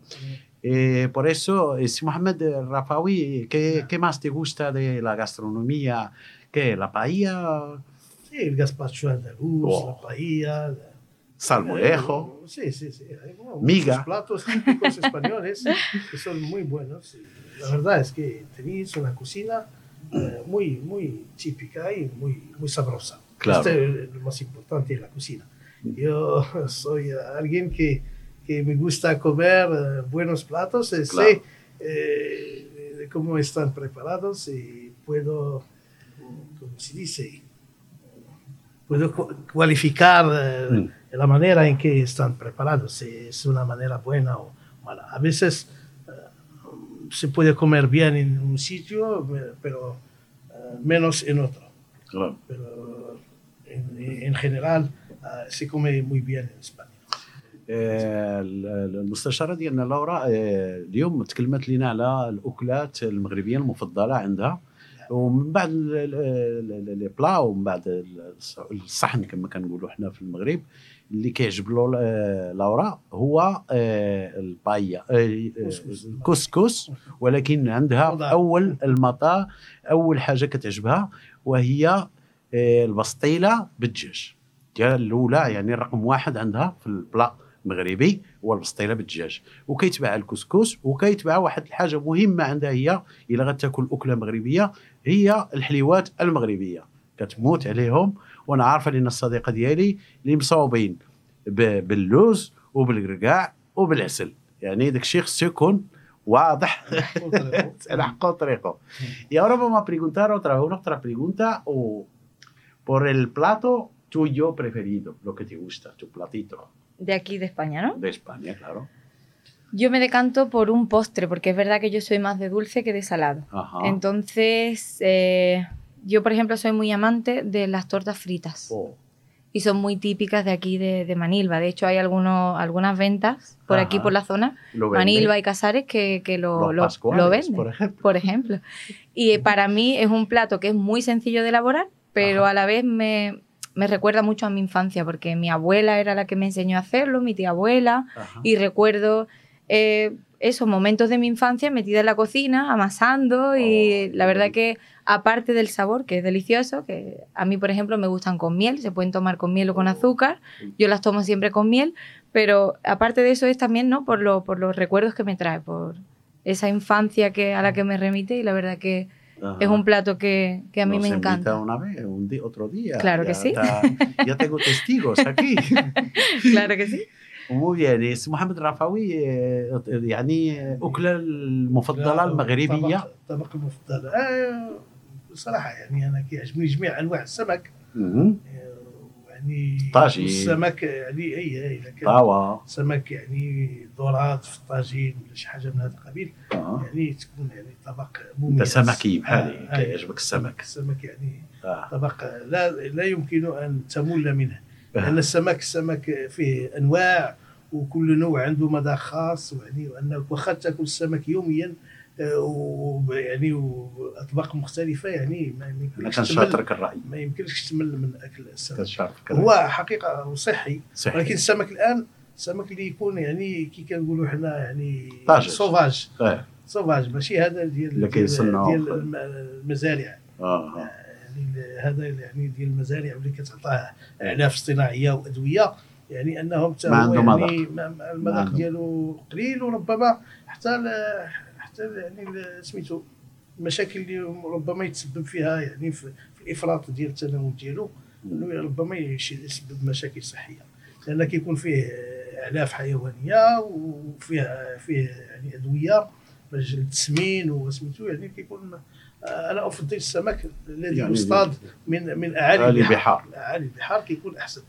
Eh, por eso, eh, si Mohamed Rafawi, ¿qué, ¿qué más te gusta de la gastronomía? ¿Qué? ¿La paella? Sí, el gazpacho andaluz, Oh. la paella, la- ¿Salmorejo? Sí, sí, sí. Hay bueno, Miga. platos típicos españoles que son muy buenos. La verdad es que tenéis una cocina eh, muy, muy típica y muy, muy sabrosa. Claro. Esto es lo más importante en la cocina. Yo [laughs] soy alguien que, que me gusta comer eh, buenos platos, eh, Claro. sé eh, cómo están preparados y puedo, como se dice, puedo cu- cualificar eh, Mm. la manera en que están preparados, si es una manera buena o mala. A veces se puede comer bien en un sitio, eh, pero eh, menos en otro. Claro. Pero en, en general eh, se come muy bien en España. آه، المستشاره ديالنا لورا آه، اليوم تكلمت لنا على الاكلات المغربيه المفضله عندها ومن بعد لي بلا ومن بعد الص- الصحن كما كنقولوا حنا في المغرب اللي كيعجب له آه، لورا هو آه، البايا آه، كسكس. الكسكس ولكن عندها. أول المطا أول حاجة كتعجبها وهي البسطيلة بالدجاج ديال الأولى يعني رقم واحد عندها في البلا مغربي هو البسطيلة بالدجاج وكيتباع الكسكس وكيتباع واحد الحاجة مهمة عندها هي إلا غتاكل أكلة مغربية هي الحليوات المغربية. كتموت عليهم وأنا عارف أن الصديقة ديالي اللي مصاوبين باللوز وبالقرقاع وبالعسل. يعني داك الشيء خصو يكون واضح. على حق طريقه يا رب ما بريغونتار اوترا اون اوترا بريغونتا أو بور البلاتو تو يو بريفيريدو لو كي تي غوستا تو بلاتيتو دي aquí دي España, ¿no? De España, claro. Yo me decanto por un postre, porque es verdad que yo soy más de dulce que de salado. Ajá. Entonces, eh, yo, por ejemplo, soy muy amante de las tortas fritas. Oh, Y son muy típicas de aquí de, de Manilva. De hecho, hay algunos, algunas ventas por aquí, Ajá. por la zona. Manilva y Casares, que, que lo, lo, lo venden. por ejemplo. por ejemplo. Y eh, para mí es un plato que es muy sencillo de elaborar, pero Ajá. a la vez me, me recuerda mucho a mi infancia, porque mi abuela era la que me enseñó a hacerlo, mi tía abuela, y recuerdo eh, esos momentos de mi infancia metida en la cocina, amasando, y Oh, la verdad que aparte del sabor, que es delicioso, que a mí, por ejemplo, me gustan con miel, se pueden tomar con miel o con azúcar, yo las tomo siempre con miel, pero aparte de eso es también, ¿no? Por, lo, por los recuerdos que me trae, por esa infancia que, a la que me remite, y la verdad que Ajá. es un plato que, que a mí Nos me encanta. una vez, un día, otro día. Claro Ya que sí. ya tengo testigos aquí. [laughs] claro que sí. Bien اسم محمد الرفاوي آه، يعني أكلة المفضلة المغربية طبق, طبق المفضل آه صراحة يعني أنا كيعجبني جميع أنواع السمك. آه، يعني طاجين. السمك يعني اي أي طاوة سمك يعني ذرات في الطاجين ولا شي حاجة من هذا القبيل آه. يعني تكون يعني طبق أنت مميز سمكي بحالي آه، آه. كيعجبك السمك السمك يعني آه. طبق لا لا يمكن أن تمل منه لأن السمك السمك فيه أنواع وكل نوع عنده مذاق خاص يعني وانك واخا تاكل السمك يوميا آه، و- يعني وأطباق مختلفة يعني ما أنا يمكنش كان تمل شاطرك الرأي ما يمكنش تمل من أكل السمك. هو حقيقة صحي صحيح ولكن السمك الآن السمك اللي يكون يعني كي كنقولوا حنا يعني طاجج. سوفاج آه. سوفاج ماشي هذا ديال اللي ديال, كيصنعوا المزارع. آه. هذا يعني ديال المزارع اللي كتعطاه اعلاف اصطناعية وأدوية يعني أنهم حتى هو يعني المذاق. ديالو قليل وربما حتى حتى يعني سميتو المشاكل اللي ربما يتسبب فيها يعني في في الإفراط ديال التناول ديالو إنه ربما يسبب مشاكل صحية لأن كيكون فيه اعلاف حيوانية وفيه فيه يعني أدوية باش التسمين وسميتو يعني كيكون انا افضل السمك الذي يعني يصطاد من من اعالي أعالي البحار البحار. اعالي البحار كيكون احسن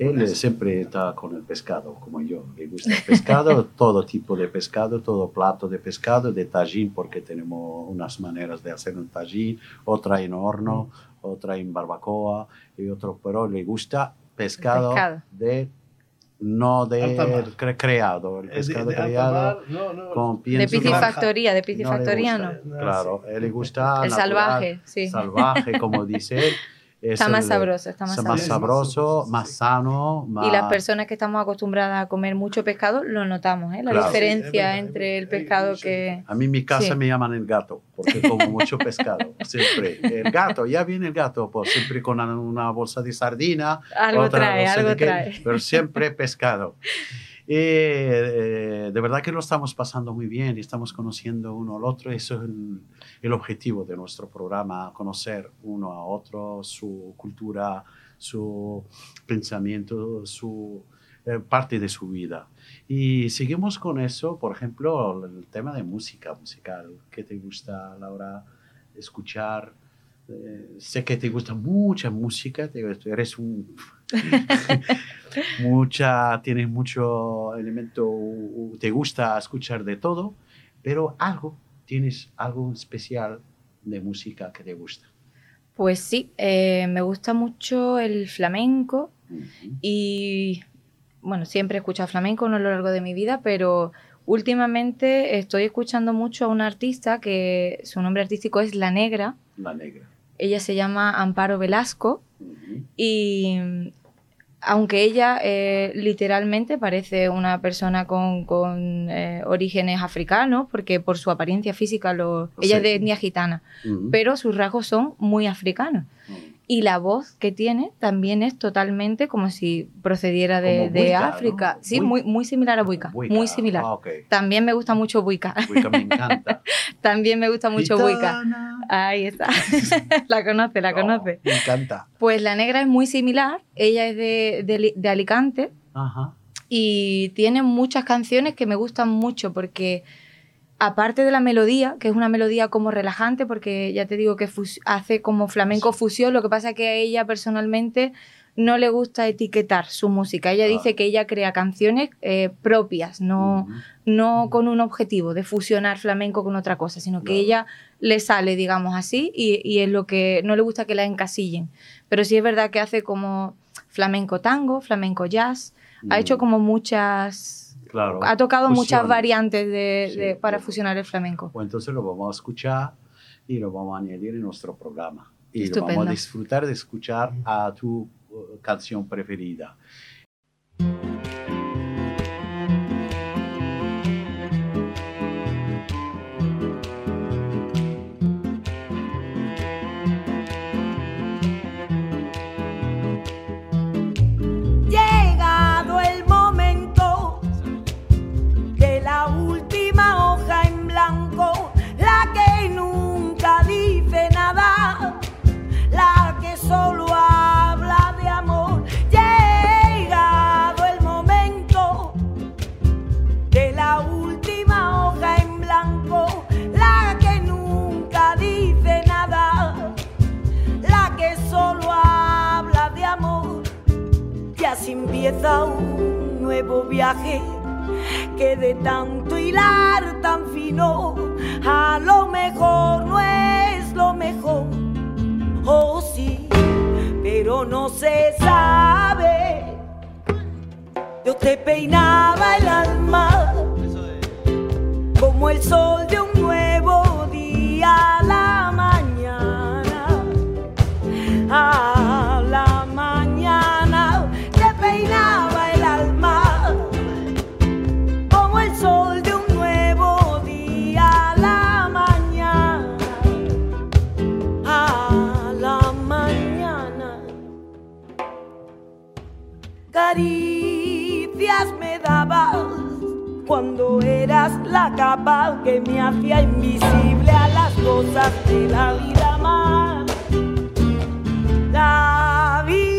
يكون Él أحسن. siempre está con el pescado, como yo. Le gusta el pescado, [laughs] todo tipo de pescado, todo plato de pescado, de tajín, porque tenemos unas maneras de hacer un tajín, otra en horno, otra en barbacoa, y otro, pero le gusta pescado, pescado. de no de creado, el De- pescado de alta criado mar, no, no, con De piscifactoría, de no le piscifactoría gusta. no. no. Claro, él le gusta El natural, salvaje, sí. salvaje, como dice él. [laughs] es Está más el- sabroso, está más más sabroso. más sano, más... Y las personas que estamos acostumbradas a comer mucho pescado lo notamos, ¿eh? La Claro. diferencia Sí, verdad, entre el pescado Sí, que... A mí en mi casa Sí. me llaman el gato, porque como mucho pescado, [laughs] siempre. El gato, ya viene el gato, pues siempre con una bolsa de sardina. Algo otra trae, no sé algo trae. Pero siempre [laughs] pescado. Y, eh, de verdad que lo estamos pasando muy bien y estamos conociendo uno al otro. Eso es el, el objetivo de nuestro programa, conocer uno a otro, su cultura, su pensamiento, su eh, parte de su vida. Y seguimos con eso, por ejemplo, el tema de música musical. ¿Qué te gusta, Laura, escuchar? Eh, sé que te gusta mucha música, eres un... [laughs] mucha, tienes mucho elemento, te gusta escuchar de todo, pero algo, tienes algo especial de música que te gusta. Pues sí, eh, me gusta mucho el flamenco y bueno, siempre he escuchado flamenco no a lo largo de mi vida, pero últimamente estoy escuchando mucho a una artista que su nombre artístico es La Negra. La negra. Ella se llama Amparo Velasco y aunque ella eh, literalmente parece una persona con, con, eh, orígenes africanos, porque por su apariencia física lo, ella es de etnia gitana, pero sus rasgos son muy africanos. Ujú. Y la voz que tiene también es totalmente como si procediera de, África. ¿no? Sí, muy, muy similar a Buica, Buica, muy similar. ah. También me gusta mucho Buica. Buica me encanta. [laughs] también me gusta mucho Buica. Gitana. Ahí está. [laughs] la conoce, la No, conoce. me encanta. Pues la negra es muy similar. Ella es de, de de Alicante Ajá. y tiene muchas canciones que me gustan mucho porque aparte de la melodía, que es una melodía como relajante, porque ya te digo que hace como flamenco fusión, lo que pasa que a ella personalmente no le gusta etiquetar su música. Ella Ah. dice que ella crea canciones eh, propias, no, no con un objetivo de fusionar flamenco con otra cosa, sino que ella le sale, digamos así, y, y es lo que no le gusta que la encasillen. Pero sí es verdad que hace como flamenco tango, flamenco jazz, ha hecho como muchas... Claro. Ha tocado muchas variantes de, Sí, de- para fusionar el flamenco. Pues entonces lo vamos a escuchar y lo vamos a añadir en nuestro programa. Y lo vamos a disfrutar de escuchar a tu uh, canción preferida. Empieza un nuevo viaje que de tanto hilar tan fino, a lo mejor no es lo mejor. Oh sí, pero no se sabe. Yo te peinaba el alma como el sol de un nuevo día a la mañana a caricias me dabas cuando eras la capa que me hacía invisible a las cosas de la vida más. La vida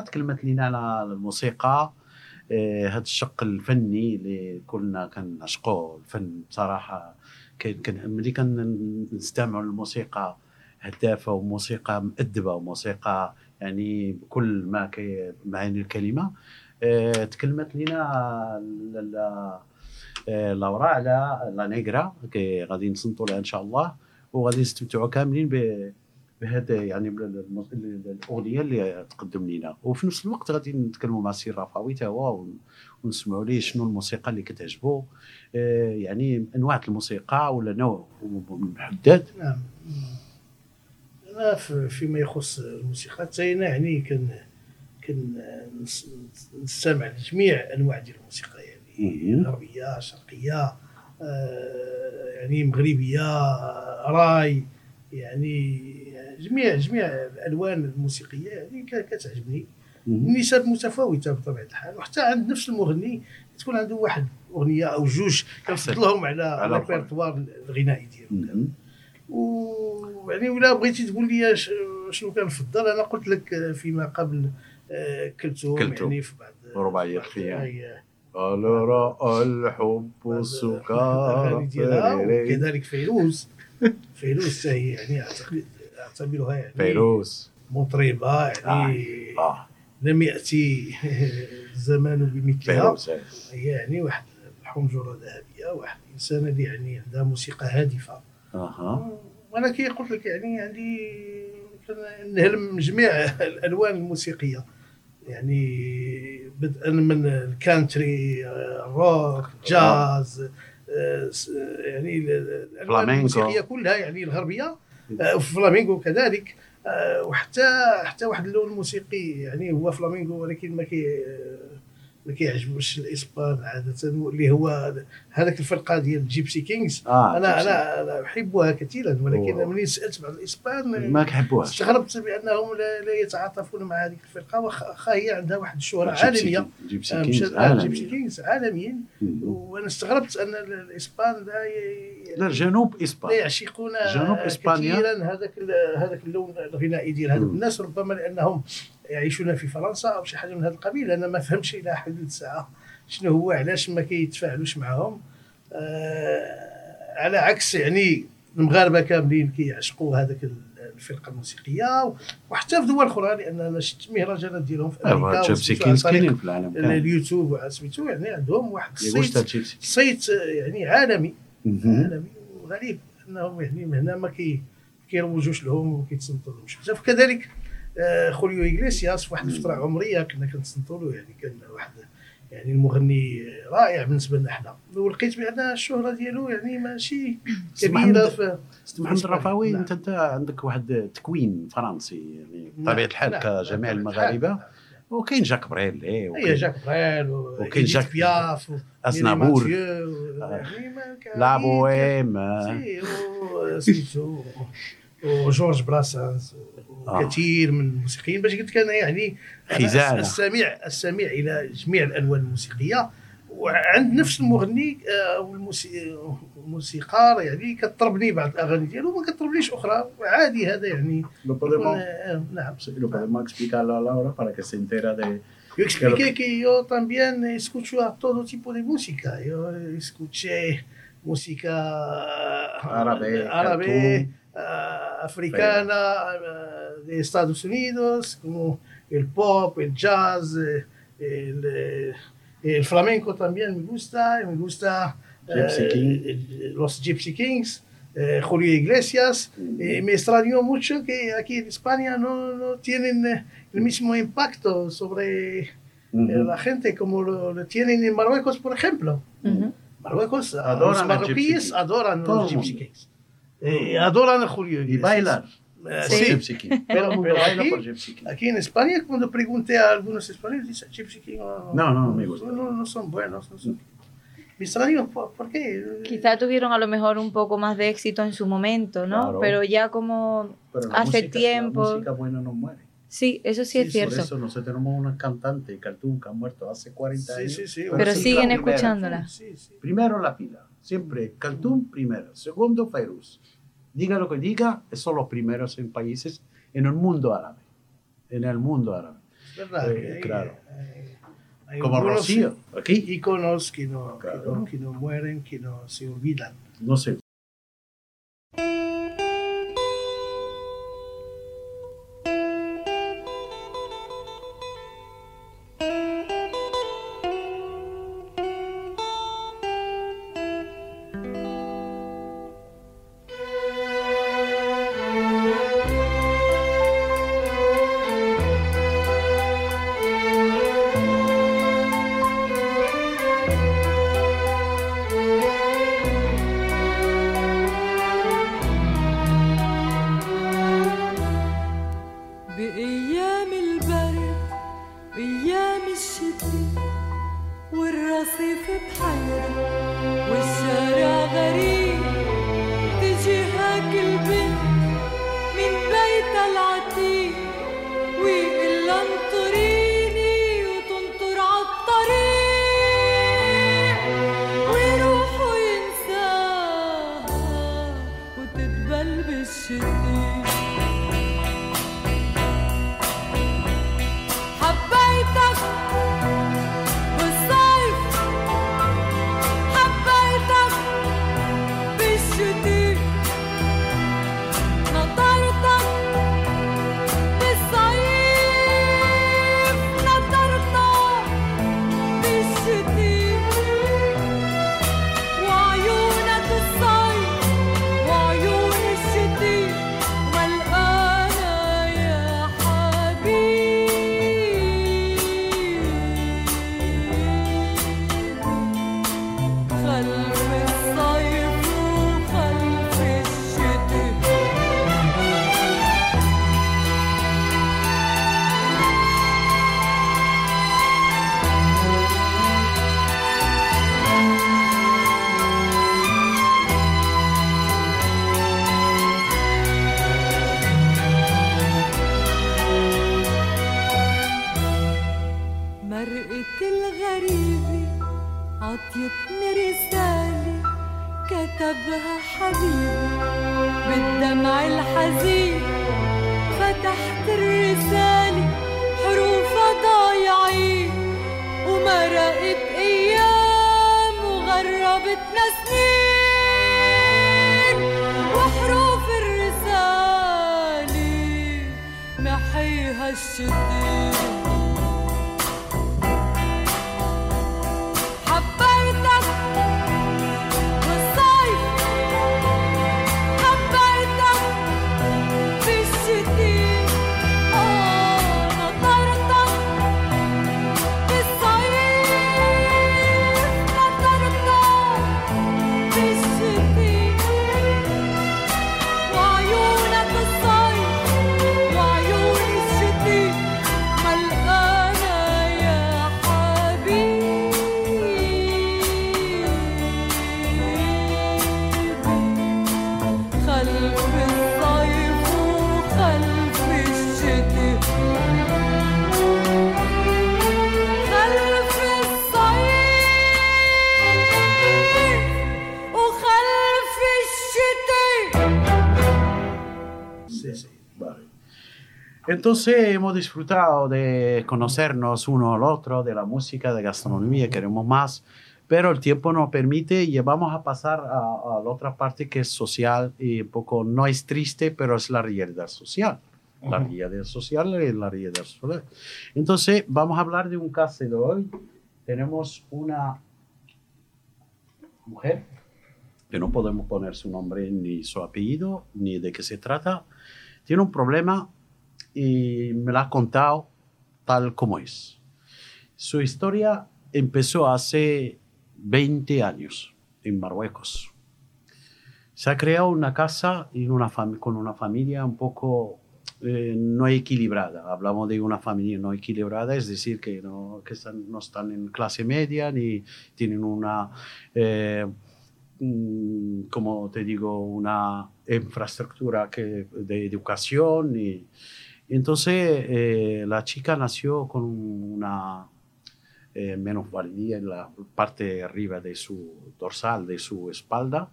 تكلمت لنا على الموسيقى آه، هذا الشق الفني اللي كلنا كنعشقوه الفن بصراحة. كان ملي كنستمعوا للموسيقى هدافه وموسيقى مؤدبة وموسيقى يعني بكل ما معاني الكلمة آه، تكلمت لنا آه، لورا على لا نيغرا غادي نصنتوا لها إن شاء الله وغادي نستمتعوا كاملين بهذا يعني الأغنية اللي تقدم لنا. وفي نفس الوقت غادي نتكلموا مع السي رفاوي تا هو ون- ونسمعوا ليه شنو الموسيقى اللي كتعجبو. آه، يعني أنواع الموسيقى ولا نوع محدد؟ نعم. أنا في- فيما يخص الموسيقى حتى أنا يعني كان كان نس- نستمع لجميع أنواع ديال الموسيقى يعني. غربيه شرقية آه، يعني مغربية راي يعني جميع جميع الالوان الموسيقيه يعني ك- كتعجبني النسب متفاوته بطبيعه الحال وحتى عند نفس المغني تكون عنده واحد أغنية أو جوج كنفضلهم على. الريبرتوار الغنائي ديالو مهم. ويعني ولا بغيتي تقول لي شنو كنفضل أنا قلت لك فيما قبل آه، كلثوم كلثوم. يعني في بعض رباعية بعض الخيام. قال رأى الحب بعض سكارى الأغاني ديالها وكذلك فيروز [laughs] فيروز حتى هي يعني اعتبرها يعني فيروز مطربة يعني آه. لم يأتي الزمان بمثلها. فيروز هي يعني واحد الحنجرة ذهبيه واحد الانسانه اللي يعني عندها موسيقى هادفة. أها. وأنا كي قلت لك يعني عندي نهلم جميع الألوان الموسيقية. يعني بدءا من الكانتري آه، الروك جاز آه، يعني ال- الألوان. الموسيقية كلها يعني الغربية. آه، وفلامينغو كذلك. آه، وحتى حتى واحد اللون الموسيقي يعني هو فلامينغو ولكن ما كي ما كيعجبوش الإسبان عادة اللي هو هذاك الفرقة ديال جيبسي كينجز آه أنا. أنا أنا احبها كثيرا ولكن. ملي سألت بعض الإسبان ما كحبوهاش استغربت بأنهم لا, لا يتعاطفون مع هذه الفرقة واخا هي عندها واحد الشهرة عالمية جيبسي آه، كينجز مشات- آه، عالمي. جيبسي كينجز عالميين. وأنا استغربت أن ال- الإسبان لا ي- لا جنوب لا اسبانيا يعشقون جنوب إسبانيا. كثيرا هذاك هذاك اللون الغنائي ديال هذوك. الناس ربما لأنهم يعيشون في فرنسا أو شي حاجة من هذا القبيل. أنا ما فهمتش إلى حدود الساعة شنو هو علاش ما كيتفاعلوش معهم آه على عكس يعني المغاربة كاملين كيعشقوا هذاك الفرقة الموسيقية. وحتى في دول أخرى لأن أنا شفت مهرجانات ديالهم في أمريكا كاينين في العالم كامل. اليوتيوب وسميتو يعني عندهم واحد الصيت صيت يعني عالمي. عالمي وغريب أنهم يعني هنا ما كي كيروجوش لهم وما كيتصنتوا لهمش آه، خوليو إغليسياس في واحد الفترة عمرية كنا كنتصنتوا له يعني كان واحد يعني المغني رائع بالنسبة لنا حنا ولقيت بأن الشهرة ديالو يعني ماشي كبيرة في سي محمد الرفاوي نعم. انت أنت عندك واحد التكوين فرنسي يعني بطبيعة الحال نعم، كجميع المغاربة. وكاين جاك بريل إيه، هي وكاين جاك بريل وكاين جاك بياف أزنابور. يعني ما كان- لا بويم سميتو وجورج براسانس آه. وكثير من الموسيقيين باش قلت لك أنا يعني أنا خزانة. السميع السميع إلى جميع الألوان الموسيقية وعند نفس المغني آه، أو الموسي- الموسيقار يعني كطربني بعض الأغاني ديالو وما كطربنيش أخرى عادي هذا يعني آه، نعم lo podemos explicarlo a Laura para que se entera de... Yo expliqué que yo también escucho a todo tipo de música. Yo escuché música Árabe, árabe, cartoon. ah, africana, ah, de Estados Unidos, como el pop, el jazz, eh, el, eh, el flamenco también me gusta, me gusta eh, Gypsy King. los Gypsy Kings, eh, Julio Iglesias. Eh, me extrañó mucho que aquí en España no, no tienen eh, el mismo impacto sobre la gente como lo, lo tienen en Marruecos, por ejemplo. Ujú. Marruecos, Adoran los marroquíes adoran Todo los Gypsy. Eh, adoran a Julio Y Iglesias. bailar. Eh, Sí. sí. Gypsy King. Pero- pero aquí- por Gypsy King. Aquí en España, cuando pregunté a algunos españoles, dicen Gypsy King. oh, No, no, no me gusta. No, no son buenos. No son... Me extraño, ¿por, por qué? Quizá tuvieron a lo mejor un poco más de éxito en su momento, ¿no? Claro. Pero ya como Pero la hace música- tiempo. La música buena no muere. Sí, eso sí, es Por cierto. eso nosotros tenemos una cantante, Cartoon, que ha muerto hace 40 Sí, años. sí, sí. Pero sí, siguen la primera. escuchándola. Sí, sí. Primero la pila, siempre Cartoon primero, segundo Fairuz. Diga lo que diga, son los primeros en países en el mundo árabe. En el mundo árabe. Es verdad Eh, que hay, claro. hay- hay Como Rocío, aquí, íconos que no, que Claro. no- que no mueren, que no se olvidan. no sé. الحزين فتحت الرسالة حروفها ضايعين ومرقت أيام وغربتنا سنين وحروف الرسالة محيها الشتيت Entonces hemos disfrutado de conocernos uno al otro, de la música, de gastronomía, queremos más, pero el tiempo no permite y vamos a pasar a, a la otra parte que es social y un poco no es triste, pero es la realidad social. La realidad social es la realidad social. Entonces vamos a hablar de un caso de hoy. Tenemos una mujer que no podemos poner su nombre ni su apellido ni de qué se trata. Tiene un problema y me la ha contado tal como es. Su historia empezó hace 20 años en Marruecos. Se ha creado una casa y una con una familia un poco eh, no equilibrada. Hablamos de una familia no equilibrada, es decir, que no, que están- no están en clase media ni tienen una, eh, mm, como te digo, una infraestructura que, de educación. Y, entonces, eh, la chica nació con una eh, menosvalía en la parte arriba de su dorsal, de su espalda,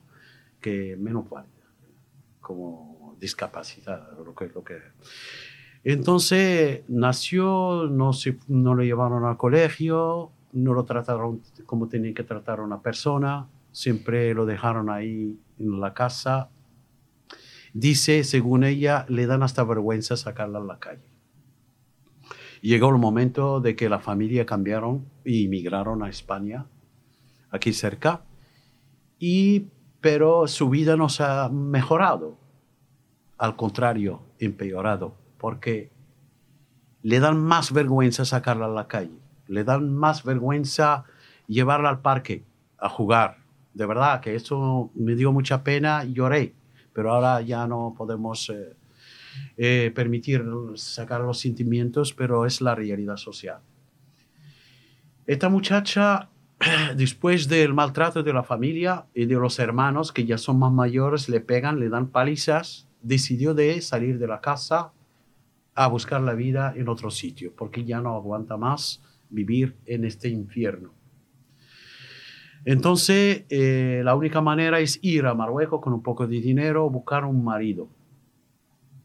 que menosvalía, como discapacitada, lo que, lo que Entonces nació, no, se, no lo llevaron al colegio, no lo trataron como tenían que tratar a una persona, siempre lo dejaron ahí en la casa. Dice, según ella, le dan hasta vergüenza sacarla a la calle. Llegó el momento de que la familia cambiaron y emigraron a España, aquí cerca, y, pero su vida no se ha mejorado, al contrario, empeorado, porque le dan más vergüenza sacarla a la calle, le dan más vergüenza llevarla al parque a jugar. De verdad que eso me dio mucha pena, lloré, pero ahora ya no podemos eh, eh, permitir sacar los sentimientos, pero es la realidad social. Esta muchacha, [clears throat] después del maltrato de la familia y de los hermanos que ya son más mayores, le pegan, le dan palizas, decidió de salir de la casa a buscar la vida en otro sitio, porque ya no aguanta más vivir en este infierno. Entonces, eh, la única manera es ir a Marruecos con un poco de dinero, buscar un marido.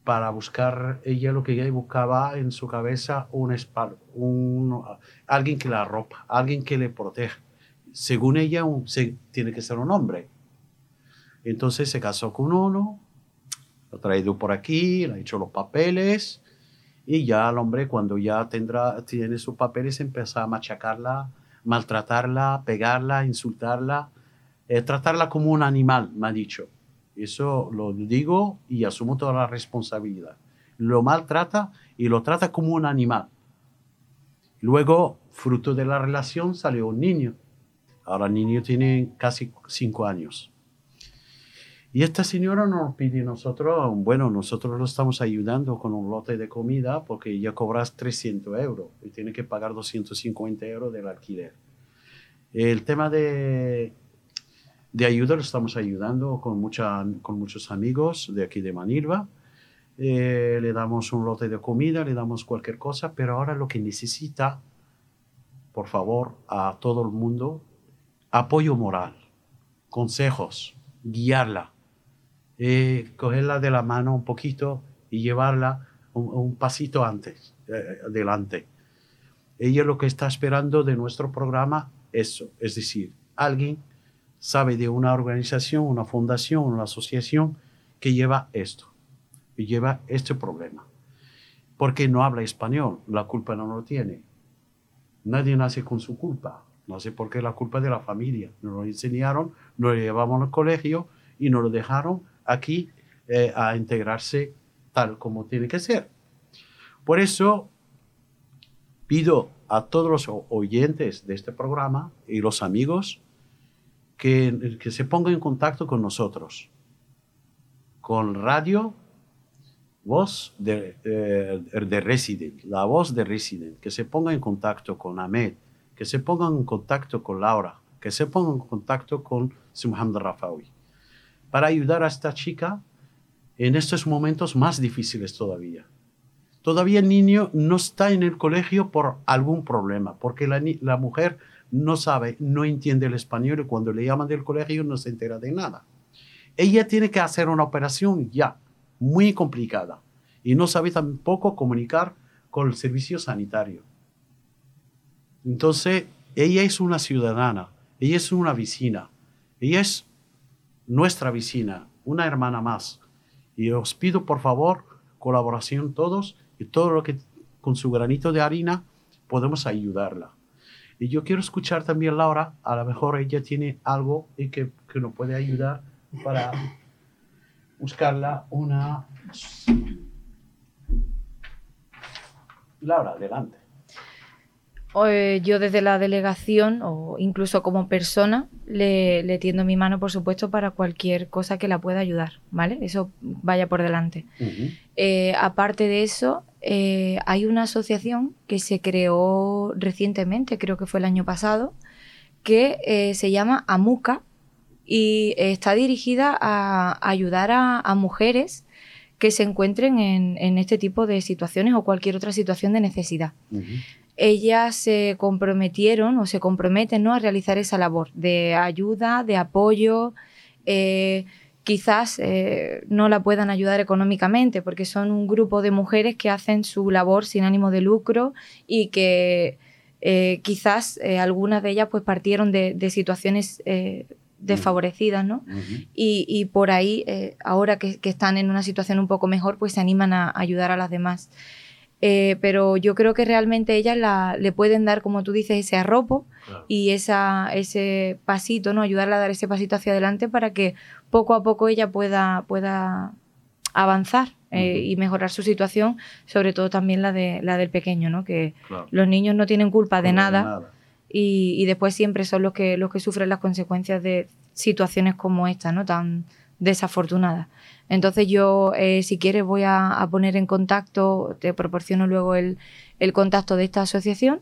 Para buscar, ella lo que ella buscaba en su cabeza, un, espal- un alguien que la arropa, alguien que le proteja. Según ella, tiene que ser un hombre. Entonces se casó con uno, lo ha traído por aquí, le ha hecho los papeles, y ya el hombre, cuando ya tendrá, tiene sus papeles, empieza a machacarla, maltratarla, pegarla, insultarla, eh, tratarla como un animal, me ha dicho. Eso lo digo y asumo toda la responsabilidad. Lo maltrata y lo trata como un animal. Luego, fruto de la relación, salió un niño. Ahora el niño tiene casi cinco años. Y esta señora nos pide nosotros, bueno, nosotros lo estamos ayudando con un lote de comida porque ya cobras 300 euros y tiene que pagar 250 euros del alquiler. El tema de, de ayuda lo estamos ayudando con, mucha, con muchos amigos de aquí de Manilva. Eh, le damos un lote de comida, le damos cualquier cosa, pero ahora lo que necesita, por favor, a todo el mundo, apoyo moral, consejos, guiarla, eh, cogerla de la mano un poquito y llevarla un, un pasito antes, eh, adelante. Ella lo que está esperando de nuestro programa, eso, es decir, alguien sabe de una organización, una fundación, una asociación que lleva esto, y lleva este problema. Porque no habla español, la culpa no lo tiene. Nadie nace con su culpa, no sé por qué la culpa de la familia. Nos lo enseñaron, nos lo llevamos al colegio y nos lo dejaron aquí eh, a integrarse tal como tiene que ser. Por eso pido a todos los oyentes de este programa y los amigos que, que se pongan en contacto con nosotros, con Radio Voz de, eh, de Resident, la voz de Resident, que se ponga en contacto con Ahmed, que se pongan en contacto con Laura, que se pongan en contacto con Mohamed Rafawi para ayudar a esta chica en estos momentos más difíciles todavía. Todavía el niño no está en el colegio por algún problema, porque la, mujer no sabe, no entiende el español y cuando le llaman del colegio no se entera de nada. Ella tiene que hacer una operación ya, muy complicada, y no sabe tampoco comunicar con el servicio sanitario. Entonces, ella es una ciudadana, ella es una vecina, ella es nuestra vecina, una hermana más. Y os pido por favor colaboración todos y todo lo que con su granito de harina podemos ayudarla. Y yo quiero escuchar también Laura, a lo mejor ella tiene algo y que, que nos puede ayudar para buscarla una... Laura, adelante. Eh, yo desde la delegación o incluso como persona le, le tiendo mi mano, por supuesto, para cualquier cosa que la pueda ayudar, ¿vale? Eso vaya por delante. Eh, aparte de eso, eh, hay una asociación que se creó recientemente, creo que fue el año pasado, que se llama AMUCA y está dirigida a ayudar a, a mujeres que se encuentren en, en este tipo de situaciones o cualquier otra situación de necesidad. Ellas se comprometieron o se comprometen ¿no? a realizar esa labor de ayuda, de apoyo, eh, quizás eh, no la puedan ayudar económicamente, porque son un grupo de mujeres que hacen su labor sin ánimo de lucro y que eh, quizás algunas de ellas pues partieron de, de situaciones desfavorecidas, ¿no? Y, y por ahí, ahora que, que están en una situación un poco mejor, pues se animan a ayudar a las demás. Eh, pero yo creo que realmente ellas la- le pueden dar, como tú dices, ese arropo Claro. y esa, ese pasito, ¿no? Ayudarla a dar ese pasito hacia adelante para que poco a poco ella pueda, pueda avanzar eh, y mejorar su situación, sobre todo también la, de, la del pequeño, ¿no? Que Claro. los niños no tienen culpa de nada y, y después siempre son los que, los que sufren las consecuencias de situaciones como esta, ¿no? Tan desafortunadas. Entonces yo, eh, si quieres, voy a, a poner en contacto, te proporciono luego el, el contacto de esta asociación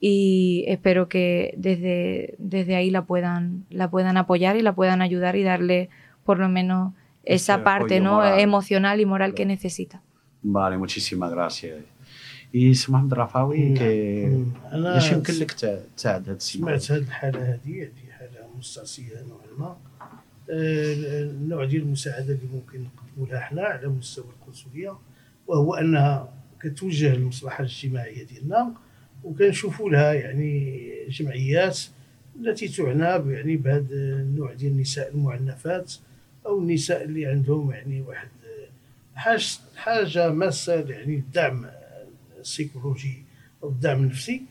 y espero que desde, desde ahí la puedan, la puedan apoyar y la puedan ayudar y darle por lo menos Ese esa parte apoyo ¿no? moral. emocional y moral que Claro. necesita. Vale muchísimas gracias y اسمح الرفاوي نعم. كي مم. أنا ايش يمكن لك ت- تساعد هذا السيد سمعت هذه الحالة هذه هذه حالة مستعصية نوعا ما آه، النوع ديال المساعدة اللي ممكن نقدموا لها إحنا على مستوى القنصلية وهو أنها كتوجه للمصلحة الاجتماعية ديالنا وكنشوفوا لها يعني جمعيات التي تعنى يعني بهذا النوع ديال النساء المعنفات أو النساء اللي عندهم يعني واحد حاجة حاجة ماسة يعني الدعم السيكولوجي أو الدعم النفسي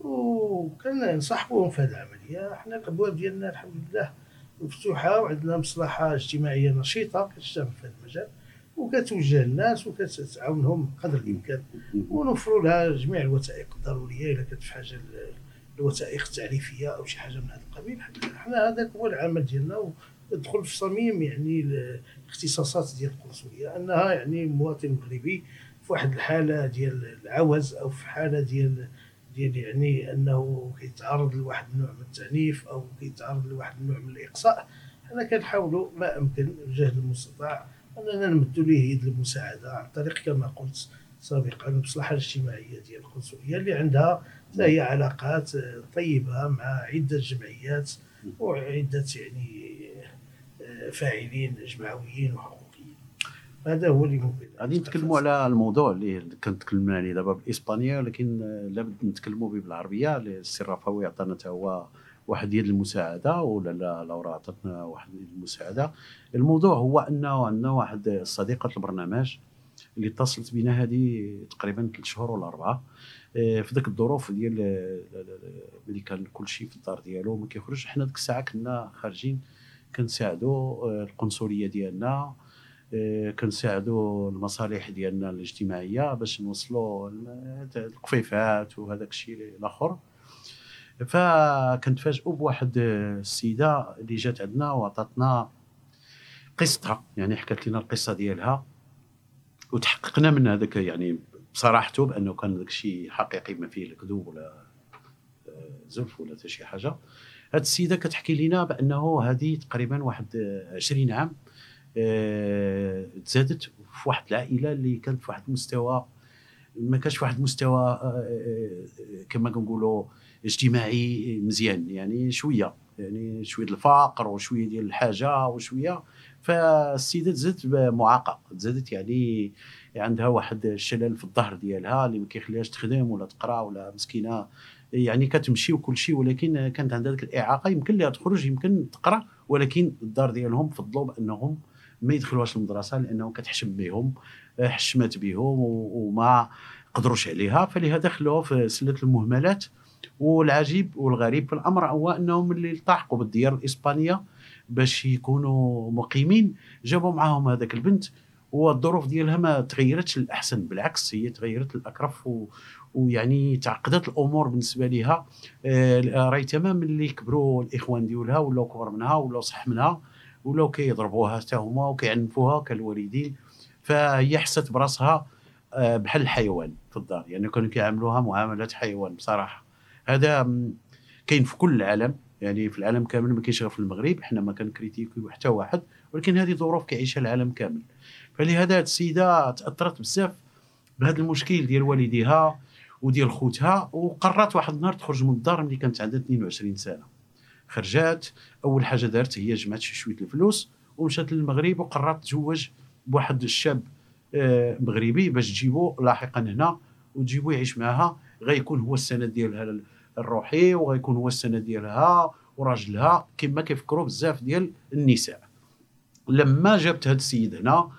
وكنصاحبوهم في هذه العملية. إحنا الابواب ديالنا الحمد لله مفتوحة وعندنا مصلحة اجتماعية نشيطة كتشتغل في هذا المجال وكتوجه الناس وكتعاونهم قدر الإمكان ونوفروا لها جميع الوثائق الضرورية اذا كانت في حاجة الوثائق التعريفية أو شي حاجة من هذا القبيل. إحنا هذاك هو العمل ديالنا وندخل في صميم يعني الاختصاصات ديال القنصليه أنها يعني مواطن مغربي في واحد الحالة ديال العوز أو في حالة ديال ديال يعني أنه كيتعرض لواحد النوع من التعنيف أو كيتعرض لواحد النوع من الإقصاء حنا كنحاولوا ما أمكن بجهد المستطاع أننا نمدوا ليه يد المساعدة عن طريق كما قلت سابقا المصلحة الاجتماعية ديال القنصلية اللي عندها هي علاقات طيبة مع عدة جمعيات وعدة يعني آه، فاعلين جمعويين هذا هو اللي ممكن غادي نتكلموا على الموضوع اللي كنت تكلمنا عليه دابا بالاسبانيه ولكن لابد نتكلموا به بالعربية. السي الرفاوي عطانا حتى هو واحد يد المساعدة ولا لا لورا عطاتنا واحد يد المساعدة. الموضوع هو أنه عندنا واحد صديقه البرنامج اللي اتصلت بنا هذه تقريبا ثلاث شهور ولا اربعه آه، في ذاك الظروف ديال آه، ملي كان كل شيء في الدار ديالو ما كيخرج حنا ديك الساعة كنا خارجين كنساعدوا آه، القنصلية ديالنا كنساعدوا المصالح ديالنا الاجتماعية باش نوصلوا ال- القفيفات وهذاك الشيء الآخر. فكنتفاجئوا بواحد السيدة اللي جات عندنا وعطاتنا قصتها يعني حكت لنا القصة ديالها وتحققنا من هذاك يعني بصراحته بأنه كان داك الشيء حقيقي ما فيه الكذوب ولا آه، زلف ولا حتى شي حاجة. هاد السيدة كتحكي لنا بأنه هذه تقريبا واحد آه، 20 عام تزادت في واحد العائلة اللي كانت في واحد المستوى ما كانش واحد المستوى آه، آه، كما كنقولوا اجتماعي مزيان يعني شوية يعني شوية الفقر وشوية ديال الحاجة وشوية. فالسيدة تزادت بمعاقة تزادت يعني عندها واحد الشلل في الظهر ديالها اللي ما كيخليهاش تخدم ولا تقرأ ولا مسكينة. يعني كتمشي وكل شيء ولكن كانت عندها ذيك الإعاقة يمكن لها تخرج يمكن تقرأ ولكن الدار ديالهم فضلوا بانهم ما يدخلوهاش المدرسة لأنه كتحشم بهم آه، حشمت بهم وما قدروش عليها. فلهذا خلوها في سلة المهملات والعجيب والغريب في الأمر هو أنهم اللي التحقوا بالديار الإسبانية باش يكونوا مقيمين. جابوا معاهم هذاك البنت والظروف ديالها ما تغيرتش للأحسن بالعكس هي تغيرت للاكرف و... ويعني تعقدت الأمور بالنسبة لها آه، راهي تمام اللي كبروا الإخوان ديالها ولاو كبر منها ولاو صح منها. ولاو كيضربوها حتى هما وكيعنفوها كالوالدين فهي حست براسها آه، بحال الحيوان في الدار. يعني كانوا كيعاملوها معاملة حيوان بصراحة. هذا كاين في كل العالم. يعني في العالم كامل ما كاينش غير في المغرب. حنا ما كنكريتيكيو حتى واحد. ولكن هذه ظروف كيعيشها العالم كامل. فلهذا هاد السيدة تأثرت بزاف بهذا المشكل ديال والديها وديال خوتها وقررت واحد النهار تخرج من الدار ملي كانت عندها 22 سنة. خرجات. أول حاجة دارت هي جمعت شي شوية الفلوس ومشات للمغرب وقررت تزوج بواحد الشاب آه، مغربي باش تجيبو لاحقا هنا وتجيبو يعيش معها غيكون هو السند ديالها الروحي وغيكون هو السند ديالها وراجلها. كما كيفكروا بزاف ديال النساء. لما جابت هذا السيد هنا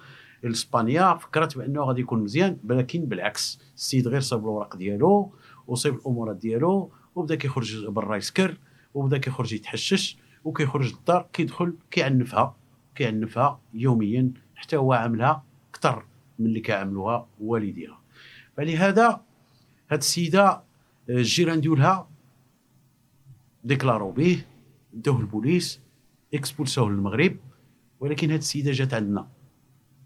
لإسبانيا فكرت بأنه غادي يكون مزيان ولكن بالعكس السيد غير صاب الوراق ديالو وصيب الأمورات ديالو وبدا كيخرج برا يسكر وبدا كيخرج يتحشش وكيخرج للدار كيدخل كيعنفها كيعنفها يوميا حتى هو عاملها أكثر من اللي كيعملوها والديها. فلهذا هاد السيدة آه، الجيران ديالها ديكلارو به داوه البوليس اكسبولسوه للمغرب ولكن هاد السيدة جات عندنا.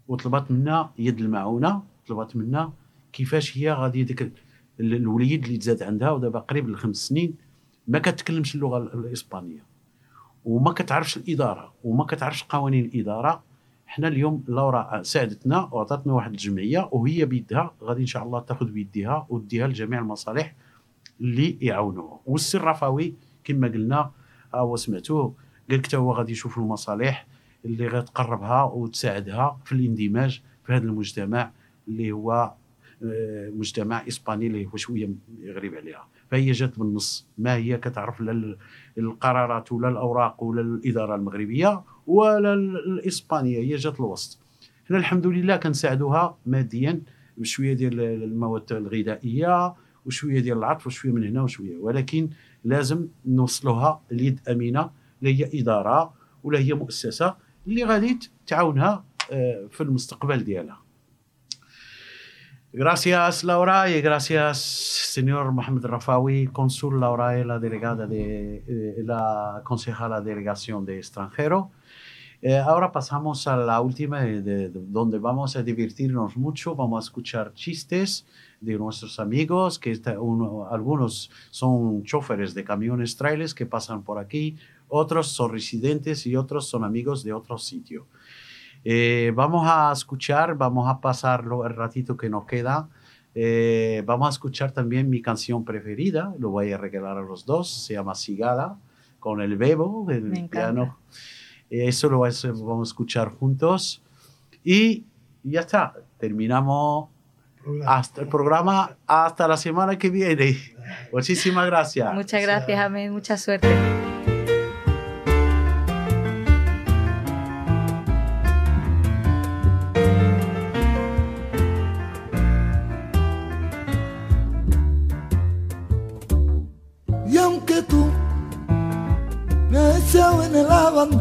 وطلبت منا يد المعونة طلبت منا كيفاش هي غادي ديك ال- الوليد اللي تزاد عندها ودابا قريب لخمس سنين ما كتكلمش اللغة ال- الإسبانية وما كتعرفش الإدارة وما كتعرفش قوانين الإدارة. حنا اليوم لورا ساعدتنا وعطاتنا واحد الجمعية وهي بيدها غادي إن شاء الله تاخذ بيدها وديها لجميع المصالح اللي يعاونوها. والسي الرفاوي كما قلنا هو سمعتوه قال لك هو غادي يشوف المصالح اللي غتقربها وتساعدها في الاندماج في هذا المجتمع اللي هو آه، مجتمع إسباني اللي هو شوية غريب عليها. فهي جات بالنص ما هي كتعرف لا ال- القرارات ولا الأوراق ولا الإدارة المغربية ولا ال- الإسبانية. هي جات الوسط حنا الحمد لله كنساعدوها ماديا بشوية ديال المواد الغذائية وشوية ديال العطف وشوية من هنا وشوية. ولكن لازم نوصلوها اليد أمينة اللي هي إدارة ولا هي مؤسسة اللي غادي تعاونها آه، في المستقبل ديالها. Gracias, Laura, y gracias, señor Mohamed Rafawi, cónsul Laura y la delegada de eh, la concejala delegación de extranjero. Eh, ahora pasamos a la última, eh, de- de- donde vamos a divertirnos mucho, vamos a escuchar chistes de nuestros amigos, que algunos son choferes de camiones trailers que pasan por aquí, otros son residentes y otros son amigos de otro sitio. Eh, vamos a escuchar, vamos a pasarlo el ratito que nos queda. Eh, vamos a escuchar también mi canción preferida, lo voy a regalar a los dos, se llama Sigada, con el bebo, el piano. Eh, Eso lo vamos a escuchar juntos. Y ya está, terminamos hasta el programa, hasta la semana que viene. Muchísimas gracias. Muchas gracias, Ahmed. Mucha suerte.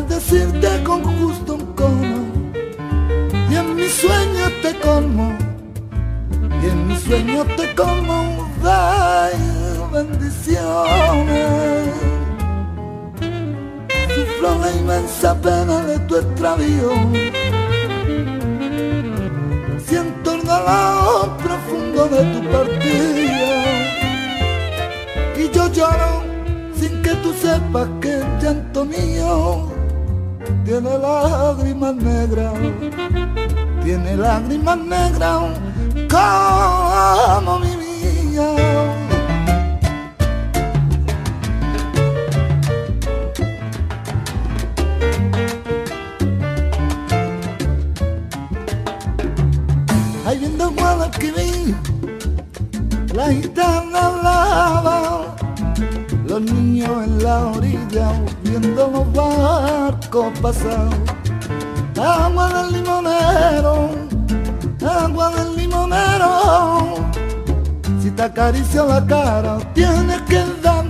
De maldecirte con justo un cono, y en mis sueños te colmo, y en mis sueños te colmo de bendiciones. Sufro la inmensa pena de tu extravío. Siento el dolor profundo de tu partida. Y yo lloro sin que tú sepas que el llanto mío tiene lágrimas negras. Tiene lágrimas negras como mi vida. Ahí viendo Guadalquivir, la gitana lava, los niños en la orilla viendo los Agua del limonero, agua del limonero, si te acaricio la cara tienes que darme